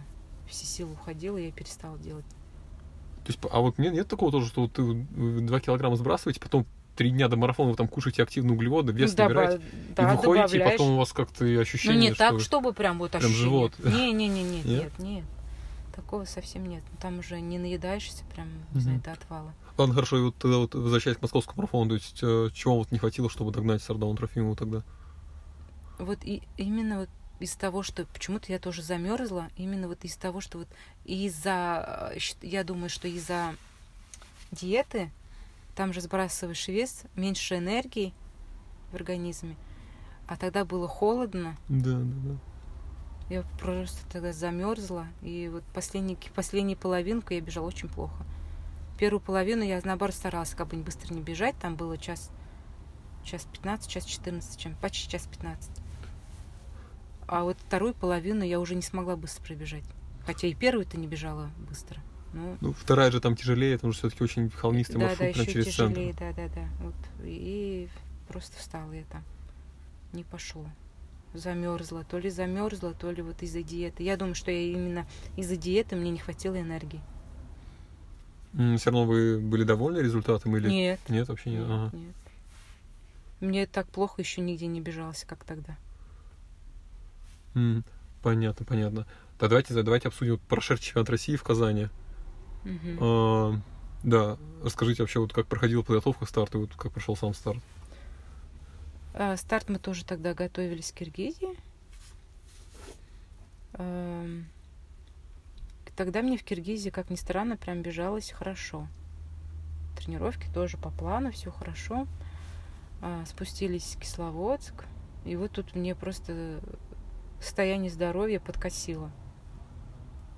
все силы уходил, и я перестала делать. То есть, а вот нет, нет такого тоже, что вот ты вы два килограмма сбрасываете, потом три дня до марафона вы там кушаете активные углеводы, вес Ну, набираете, да, и выходите, и добавляешь. потом у вас как-то и Ну, ощущение, не что... так, чтобы прям вот прям ощущение. живот. Не-не-не, Нет? нет, нет, нет. Такого совсем нет. Там уже не наедаешься прям, не знаю, до отвала. Ладно, хорошо, и вот тогда вот возвращаясь к московскому марафону, то есть э, чего вот не хватило, чтобы догнать Сардаун Трофимову тогда? Вот и именно вот из того, что почему-то я тоже замерзла, именно вот из того, что вот из-за, э, я думаю, что из-за диеты, там же сбрасываешь вес, меньше энергии в организме, а тогда было холодно, Да, да, да. я просто тогда замерзла, и вот последний, последнюю половинку я бежала очень плохо. Первую половину я, наоборот, старалась как бы быстро не бежать, там было час, час 15, час 14, чем, почти час 15. А вот вторую половину я уже не смогла быстро пробежать. Хотя и первую-то не бежала быстро. Ну, Ну, вторая же там тяжелее, потому что все-таки очень холмистый да, маршрут да, прям еще через тяжелее, центр. да, да, да. Вот. И просто встала я там. Не пошло. Замерзла. То ли замерзла, то ли вот из-за диеты. Я думаю, что я именно из-за диеты мне не хватило энергии. Все равно вы были довольны результатом или Нет. нет вообще нет? Нет, Ага. нет. Мне так плохо еще нигде не бежалось, как тогда. М, Понятно, понятно. Да, давайте, давайте обсудим вот прошедший чемпионат России в Казани. Мгм. А, да, расскажите вообще, вот как проходила подготовка к старту, вот как прошел сам старт. А, Старт мы тоже тогда готовились в Киргизии. Эм, Тогда мне в Киргизии, как ни странно, прям бежалось хорошо. Тренировки тоже по плану, все хорошо. А, Спустились в Кисловодск. И вот тут мне просто состояние здоровья подкосило.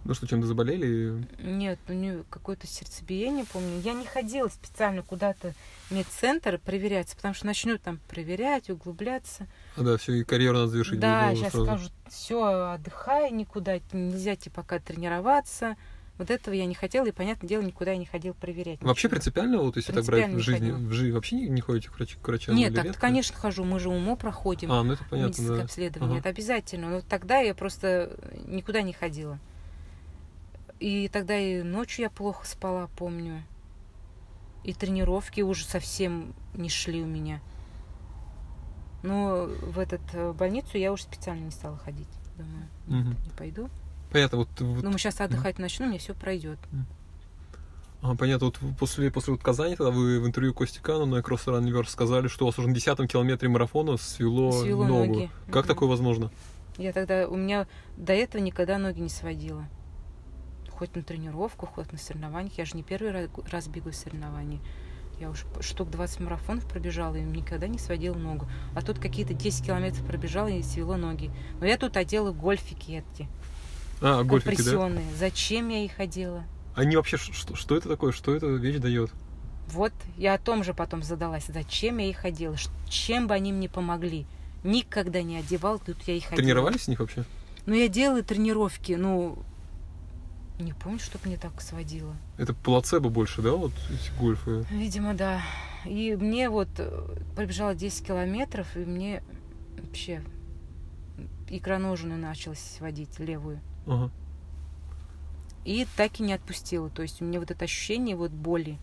Ну что, чем-то заболели? Нет, у нее какое-то сердцебиение, помню. Я не ходила специально куда-то в медцентр проверяться, потому что начнут там проверять, углубляться. А, да, все, и карьеру надо завершить. Да, сейчас сразу. скажут, все, отдыхай, никуда нельзя тебе пока тренироваться. Вот этого я не хотела, и, понятное дело, никуда я не ходила проверять. Вообще ничего. принципиально, вот если так брать в жизни, ходила. в жизни вообще не, не ходите к, врач- к врачам? Нет, так, редко? конечно, хожу, мы же УМО проходим, А, ну это понятно, медицинское да. обследование, Ага. это обязательно. Но тогда я просто никуда не ходила. И тогда и ночью я плохо спала, помню. И тренировки уже совсем не шли у меня. Но в этот э, больницу я уже специально не стала ходить. Думаю, Мгм. не пойду. Понятно, вот, вот Ну, мы сейчас отдыхать начну, мне все пройдет. А, понятно, вот после, после вот Казани, тогда вы в интервью Кости Кану на Cross Run Universe сказали, что у вас уже на десятом километре марафона свело, Свело ногу. ноги. Как Мгм. такое возможно? Я тогда, у меня до этого никогда ноги не сводила. Хоть на тренировку, хоть на соревнованиях. Я же не первый раз, раз бегаю в соревновании. Я уже штук 20 марафонов пробежала и никогда не сводила ногу. А тут какие-то 10 километров пробежала и свело ноги. Но я тут одела гольфики эти. А, гольфики, да? компрессионные. Зачем я их одела? Они вообще, что, что это такое? Что эта вещь дает? Вот я о том же потом задалась. Зачем я их одела? Чем бы они мне помогли? Никогда не одевал, тут я их одела. Тренировались с них вообще? Ну, я делала тренировки, ну, не помню, чтобы мне так сводило. Это плацебо больше, да, вот эти гольфы? Видимо, да. И мне вот э, пробежала 10 километров, и мне вообще икроножную началась сводить, левую. Ага. И так и не отпустила. То есть у меня вот это ощущение вот боли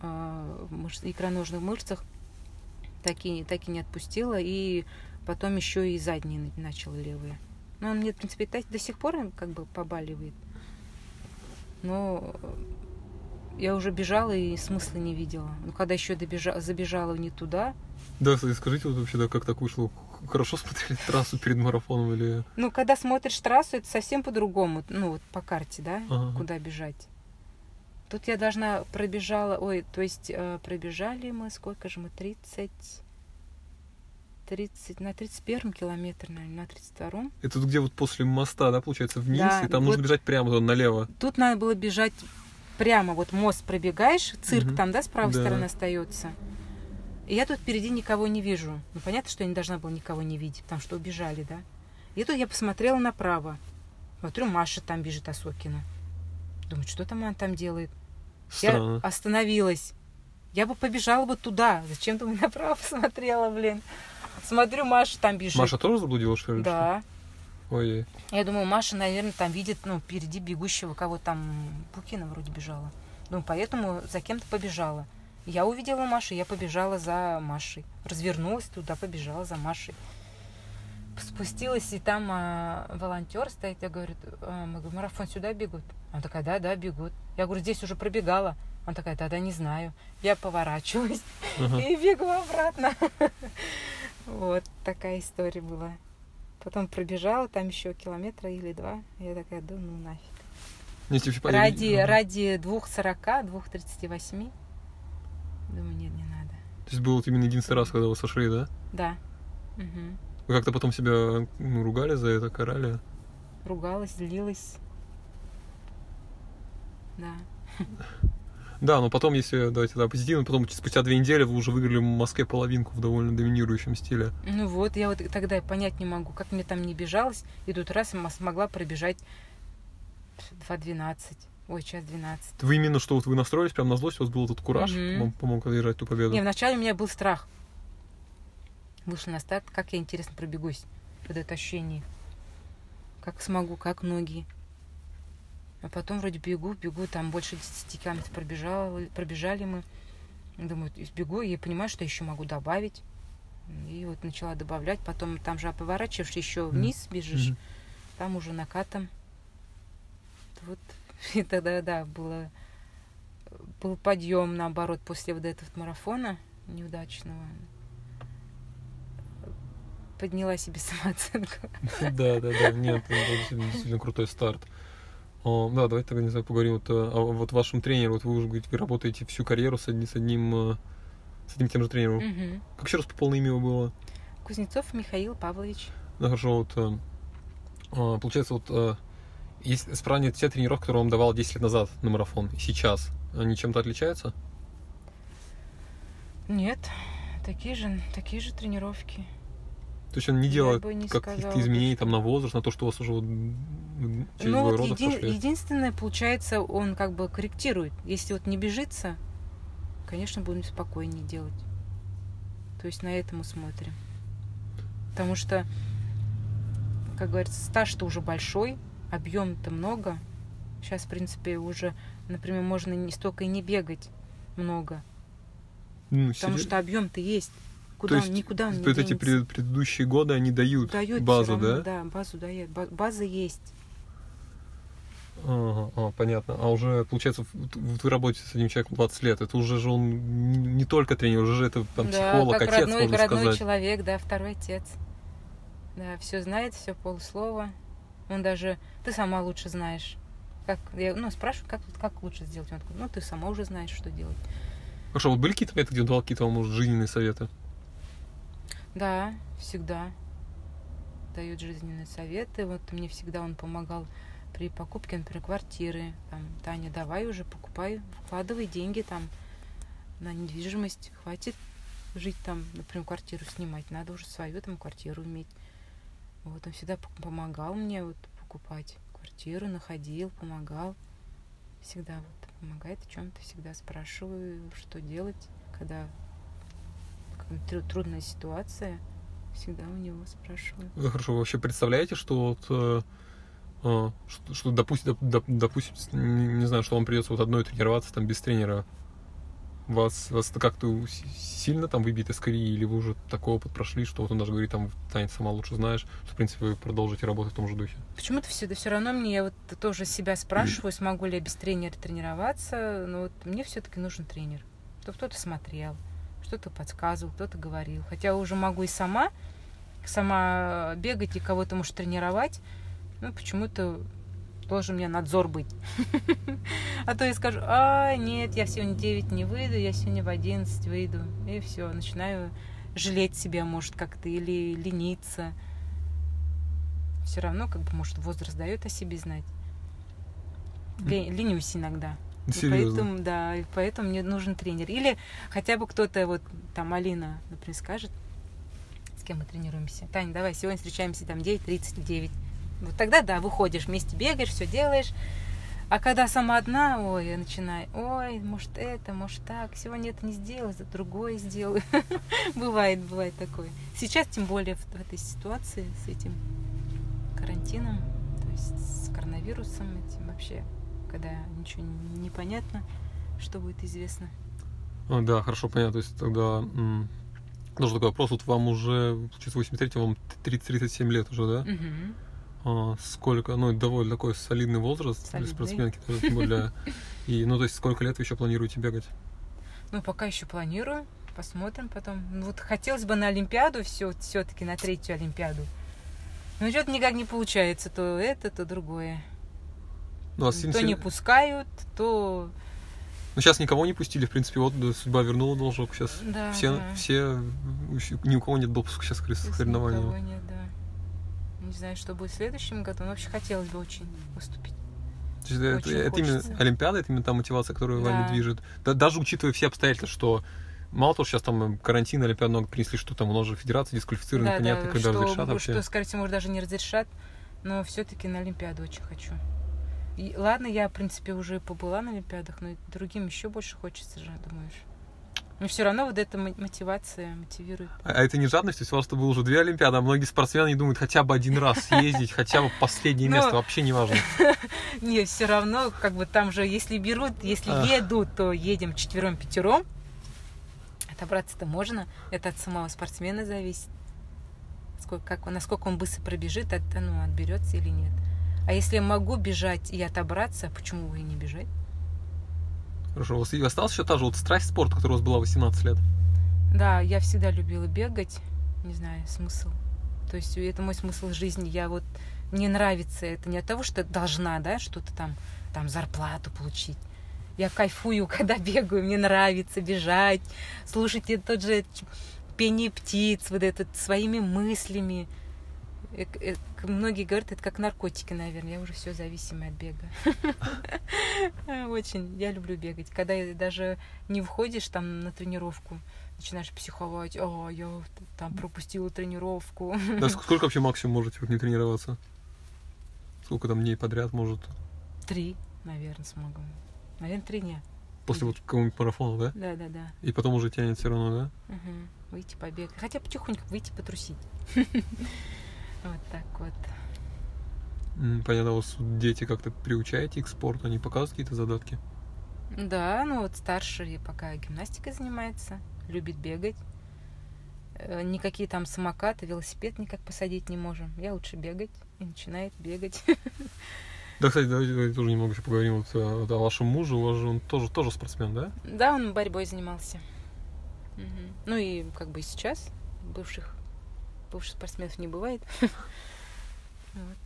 а, в мыш- икроножных мышцах так и, так и не отпустила. И потом еще и задние на- начала левые. Но он мне, в принципе, та- до сих пор как бы побаливает. Но э, я уже бежала и смысла не видела. Ну, когда еще добежа- забежала не туда, Да, скажите вот вообще, да, как так вышло? Хорошо смотрели трассу перед марафоном или... Ну, когда смотришь трассу, это совсем по-другому, ну, вот по карте, да, Ага. куда бежать. Тут я должна пробежала, ой, то есть э, пробежали мы, сколько же мы, 30, 30, на 31 километр, наверное, на 32-м. Это тут где вот после моста, да, получается, вниз, Да, и там вот- нужно бежать прямо туда, налево. Тут надо было бежать прямо, вот мост пробегаешь, цирк Мгм. там, да, с правой Да. стороны остается. И я тут впереди никого не вижу. Ну, понятно, что я не должна была никого не видеть, потому что убежали, да. И тут я посмотрела направо. Смотрю, Маша там бежит Осокина. Думаю, что там она там делает? Странно. Я остановилась. Я бы побежала бы туда. Зачем ты направо посмотрела, блин? Смотрю, Маша там бежит. Маша тоже заблудилась, что ли? Да. Ой, Я думаю, Маша, наверное, там видит, ну, впереди бегущего, кого там Букина вроде бежала. Думаю, поэтому за кем-то побежала. Я увидела Машу, я побежала за Машей. Развернулась туда, побежала за Машей. Спустилась, и там а, волонтер стоит, я говорю, а, мы говорю, марафон сюда бегут? Она такая, да, да, бегут. Я говорю, здесь уже пробегала. Она такая, да, да, не знаю. Я поворачиваюсь ага. и бегу обратно. Вот такая история была. Потом пробежала там еще километра или два. Я такая, да ну нафиг. Типа, Ради, ради 2.40, 2.38. Думаю, нет, не надо. То есть был вот именно единственный раз, когда вы сошли, да? Да. Мгм. Вы как-то потом себя ну, ругали за это, карали? Ругалась, злилась. Да. Да, но потом, если давайте да, позитивно, потом спустя две недели вы уже выиграли в Москве половинку в довольно доминирующем стиле. Ну вот, я вот тогда и понять не могу, как мне там не бежалось. И тут раз смогла пробежать 2.12. Ой, час 12. Вы именно что вот вы настроились прям на злость, у вас был этот кураж, Мгм. вам помог одержать ту победу. Не, вначале у меня был страх. Вышла на старт, как я, интересно, пробегусь. Вот это ощущение. Как смогу, как ноги. А потом вроде бегу, бегу, там больше 10 километров пробежал, пробежали мы. Думаю, бегу и понимаю, что еще могу добавить. И вот начала добавлять. Потом там же поворачиваешь, еще вниз бежишь. Мгм. Там уже накатом. Вот и тогда, да, было, был подъем, наоборот, после вот этого марафона неудачного. Подняла себе самооценку. Да, да, да, нет, это действительно, крутой старт. Да, давайте тогда, не знаю, поговорим вот, о, о вот вашем тренере. Вот вы уже говорите, вы работаете всю карьеру с одним, с одним, э, с одним тем же тренером. Мгм. Как еще раз по полное имя его было? Кузнецов Михаил Павлович. Да, хорошо, вот, э, а, получается, вот, э, если сравнивать те тренировки, которые он давал 10 лет назад на марафон, сейчас, они чем-то отличаются? Нет, такие же, такие же тренировки. То есть он не делает не каких-то изменений там на возраст, на то, что у вас уже вот, через ну вот родов еди- пошли? единственное, получается, он как бы корректирует. Если вот не бежится, конечно, будем спокойнее делать. То есть на это мы смотрим. Потому что, как говорится, стаж-то уже большой, объем-то много. Сейчас, в принципе, уже, например, можно не столько и не бегать много, Ну, потому серьё- что объем-то есть. Куда есть он, никуда он не вот эти пред- предыдущие годы, они дают, Дает базу, равно, да? Да, базу дает. Ба- База есть. Ага, а, понятно. А уже, получается, вы работаете с одним человеком 20 лет, это уже же он не, только тренер, уже же это там да, психолог, как отец, родной, можно родной сказать. человек, да, второй отец. Да, все знает, все полуслова. Он даже, ты сама лучше знаешь. Как, я, ну, спрашиваю, как, как лучше сделать? Он такой, ну, ты сама уже знаешь, что делать. Хорошо, вот были какие-то моменты, где он давал какие-то, вам, может, жизненные советы? Да, всегда дает жизненные советы. Вот мне всегда он помогал при покупке, например, квартиры. Там, Таня, давай уже покупай, вкладывай деньги там на недвижимость. Хватит жить там, например, квартиру снимать. Надо уже свою там квартиру иметь. Вот он всегда помогал мне вот покупать квартиру, находил, помогал. Всегда вот помогает в чем-то, всегда спрашиваю, что делать, когда трудная ситуация, всегда у него спрашиваю. Ну, хорошо, вы вообще представляете, что вот э, э, что, что допустим, доп, допустим, не знаю, что вам придется вот одной тренироваться там без тренера, вас, вас это как-то сильно там выбит из колеи, или вы уже такой опыт прошли, что вот он даже говорит, там, Таня, сама лучше знаешь, что, в принципе, вы продолжите работать в том же духе? Почему-то все, да все равно мне, я вот тоже себя спрашиваю, смогу ли я без тренера тренироваться, но вот мне все-таки нужен тренер, чтобы кто-то смотрел, что-то подсказывал, кто-то говорил. Хотя уже могу и сама, сама бегать и кого-то, может, тренировать, но почему-то должен у меня надзор быть. А то я скажу, а, нет, я сегодня 9 не выйду, я сегодня в 11 выйду. И все, начинаю жалеть себя, может, как-то, или лениться. Все равно, как бы, может, возраст дает о себе знать. Ленюсь иногда. И поэтому, да, и поэтому мне нужен тренер. Или хотя бы кто-то, вот там Алина, например, скажет, с кем мы тренируемся. Таня, давай, сегодня встречаемся там 9.39. Вот тогда, да, выходишь, вместе бегаешь, все делаешь. А когда сама одна, ой, я начинаю, ой, может это, может так, сегодня это не сделаю, за другое сделаю. бывает, бывает такое. Сейчас, тем более, в, этой ситуации с этим карантином, то есть с коронавирусом этим вообще, когда ничего не понятно, что будет известно. А, да, хорошо, понятно. То есть тогда тоже такой вопрос. Вот вам уже, получается, 83 вам 30-37 лет уже, да? Угу. А, сколько, ну, довольно такой солидный возраст Солидный. для спортсменки, более. И, ну, то есть, сколько лет вы еще планируете бегать? Ну, пока еще планирую, посмотрим потом. Ну, вот хотелось бы на Олимпиаду все, все-таки на третью Олимпиаду. Но что-то никак не получается, то это, то другое. Ну, а то 77 не пускают, то Ну, сейчас никого не пустили, в принципе, вот да, судьба вернула должок. Сейчас Да, все, да. все, ни у кого нет допуска сейчас к соревнованиям. никого нет, да. Не знаю, что будет в следующем году, но вообще хотелось бы очень выступить. То есть это, Очень это именно хочется. Олимпиада, это именно та мотивация, которая вами Да. движет. Да- даже учитывая все обстоятельства, что мало того, что сейчас там карантин, Олимпиад много принесли, что там у нас же федерации дисквалифицированы, Да, непонятно, да, когда что, разрешат вообще. что, скорее всего, может, даже не разрешат, но все-таки на Олимпиаду очень хочу. И, ладно, я, в принципе, уже побыла на Олимпиадах, но другим еще больше хочется же, думаешь. Но все равно вот эта мо- мотивация мотивирует. А а это не жадность, то есть у вас-то было уже две Олимпиады, а многие спортсмены не думают хотя бы один раз съездить, хотя бы последнее Ну, место, вообще не важно. Не, все равно, как бы там же, если берут, если едут, то едем четвером пятером. Отобраться-то можно. Это от самого спортсмена зависит. Сколько, как, насколько он быстро пробежит, от, ну, отберется или нет. А если я могу бежать и отобраться, почему бы и не бежать? Хорошо, у вас осталась еще та же вот страсть спорта, которая у вас была 18 лет? Да, я всегда любила бегать. Не знаю, смысл. То есть это мой смысл жизни. Я вот мне нравится это не от того, что должна, да, что-то там, там зарплату получить. Я кайфую, когда бегаю, мне нравится бежать, слушать тот же пение птиц, вот этот своими мыслями. Э, э, Многие говорят, это как наркотики, наверное. Я уже все зависимая от бега. Очень. Я люблю бегать. Когда даже не входишь там на тренировку, начинаешь психовать. О, я там пропустила тренировку. Да, ск- сколько вообще максимум можете не тренироваться? Сколько там дней подряд может? Три, наверное, смогу. Наверное, три дня. После вот какого-нибудь марафона, да? Да, да, да. И потом уже тянет все равно, да? Мгм. Выйти побегать. Хотя потихоньку выйти потрусить. Вот так вот. Понятно, у вас дети как-то приучаете к спорту, они показывают какие-то задатки? Да, ну вот старший пока гимнастикой занимается, любит бегать. Э, Никакие там самокаты, велосипед никак посадить не можем. Я лучше бегать. И начинает бегать. Да, кстати, давайте, давайте тоже немного еще поговорим вот, о, вот о вашем муже. У вас же он тоже, тоже спортсмен, да? Да, он борьбой занимался. Мгм. Ну и как бы и сейчас в бывших бывших спортсменов не бывает. Вот.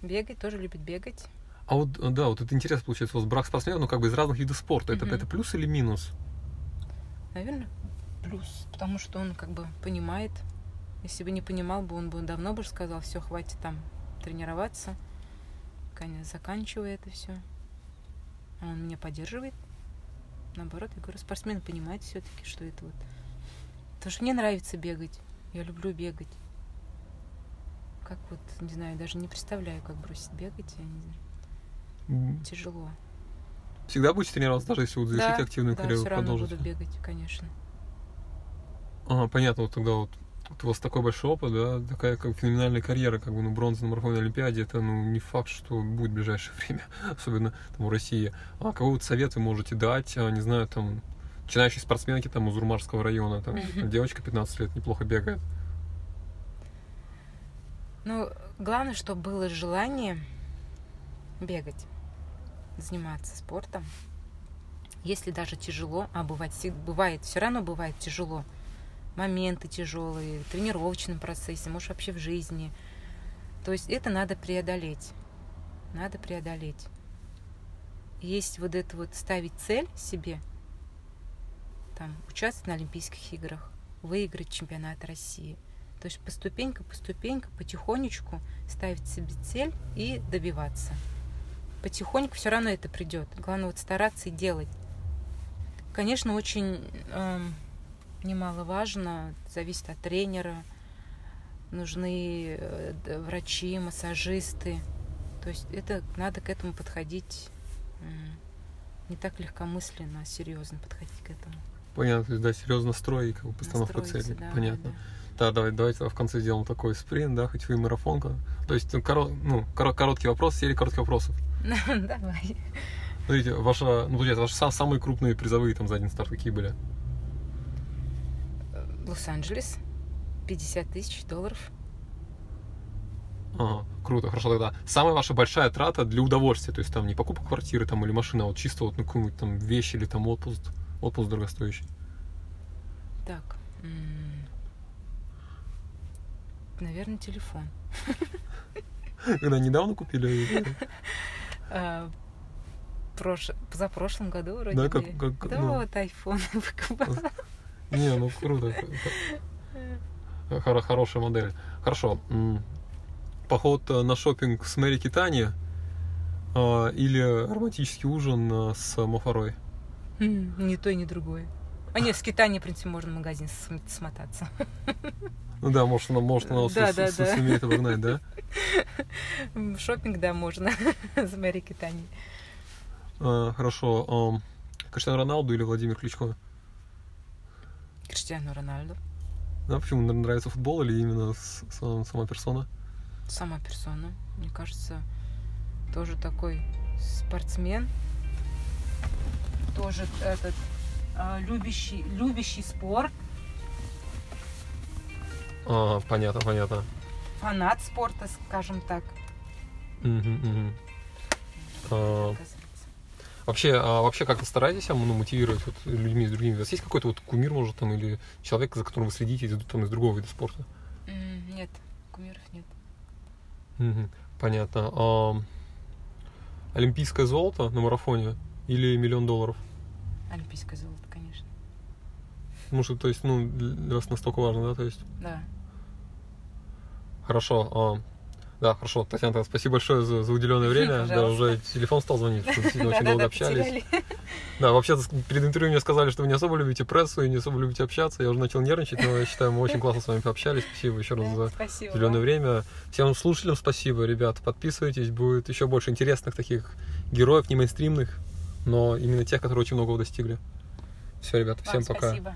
Бегать, тоже любит бегать. А вот, да, вот это интересно получается, у вас брак спортсменов, ну, как бы из разных видов спорта. Это, это плюс или минус? Наверное, плюс, потому что он как бы понимает. Если бы не понимал бы, он бы давно бы сказал, все, хватит там тренироваться, конец, заканчивай это все. А он меня поддерживает. Наоборот, я говорю, спортсмен понимает все-таки, что это вот. Потому что мне нравится бегать. Я люблю бегать. Как вот, не знаю, даже не представляю, как бросить бегать. Я не знаю. М, Тяжело. Всегда будете тренироваться, даже если вот завершите активную да, карьеру, все равно продолжите? буду бегать, конечно. Ага, понятно, вот тогда вот, вот у вас такой большой опыт, да, такая как феноменальная карьера, как бы, ну, бронза на марафонной олимпиаде, это, ну, не факт, что будет в ближайшее время, особенно там в России. А какой вот совет вы можете дать, а, не знаю, там, начинающей спортсменке там из Урмарского района, там, девочка 15 лет, неплохо бегает. Ну, главное, чтобы было желание бегать, заниматься спортом. Если даже тяжело, а бывает, бывает, все равно бывает тяжело. Моменты тяжелые, в тренировочном процессе, может вообще в жизни. То есть это надо преодолеть. Надо преодолеть. Есть вот это вот ставить цель себе, там, участвовать на Олимпийских играх, выиграть чемпионат России. То есть по ступенька, по ступенька, потихонечку ставить себе цель и добиваться. Потихоньку все равно это придет. Главное вот стараться и делать. Конечно, очень эм, немаловажно, зависит от тренера. Нужны э, врачи, массажисты. То есть это надо к этому подходить не так легкомысленно, а серьезно подходить к этому. Понятно, то есть, да, серьезно строй и как бы постановка Настроиться, цели, да, понятно. да. Да, давай, давайте в конце сделаем такой спринт, да, хоть вы и марафонка. То есть, ну, коро- ну, коро- короткий вопрос, серия коротких вопросов. Давай. Смотрите, ваша, ну, получается, ваши са- самые крупные призовые там за один старт какие были? Лос-Анджелес. 50 тысяч долларов. Ага, круто, хорошо тогда. Самая ваша большая трата для удовольствия, то есть там не покупка квартиры там или машины, а вот чисто вот ну, какую-нибудь там вещь или там отпуск, отпуск дорогостоящий. Так. Наверное, телефон. Когда недавно купили? А, прош... За прошлом году вроде Да, как- как- Да, ну. вот iPhone выкупала. Не, ну круто. Хор- Хорошая модель. Хорошо. Поход э, на шопинг с Мэри Китани а, или романтический ужин э, с Мафарой? Ни то, ни другое. А нет, с Китани, в принципе, можно в магазин см- смотаться. Ну да, может, она, может, она Да, су- да, су- да. сумеет обогнать, да? Шопинг, да, можно с Мэри Китани. А, Хорошо. ам, Криштиану Роналду или Владимир Кличко? Криштиану Рональду. Да, почему нравится футбол или именно с- сам- сама персона? Сама персона. Мне кажется, тоже такой спортсмен. Тоже этот а, любящий, любящий спорт. А, понятно, понятно. Фанат спорта, скажем так. А. Вообще, а вообще как-то стараетесь а, ну, мотивировать вот, людьми с другими? У вас есть какой-то вот кумир, может, там, или человек, за которым вы следите из, там, из другого вида спорта? Нет, кумиров нет. Понятно. А, олимпийское золото на марафоне или миллион долларов? Олимпийское золото, конечно. Ну, что, то есть, ну, для вас настолько важно, да, то есть? Да. Хорошо. а, да, хорошо. Татьяна, спасибо большое за, за уделенное время. Да, Пожалуйста. уже телефон стал звонить, что действительно очень долго общались. Да, вообще перед интервью мне сказали, что вы не особо любите прессу и не особо любите общаться. Я уже начал нервничать, но я считаю, мы очень классно с вами пообщались. Спасибо еще раз Да, за уделенное время. Всем слушателям спасибо, ребят. Подписывайтесь, будет еще больше интересных таких героев, не мейнстримных, но именно тех, которые очень многого достигли. Все, ребят, Вам всем пока. Спасибо.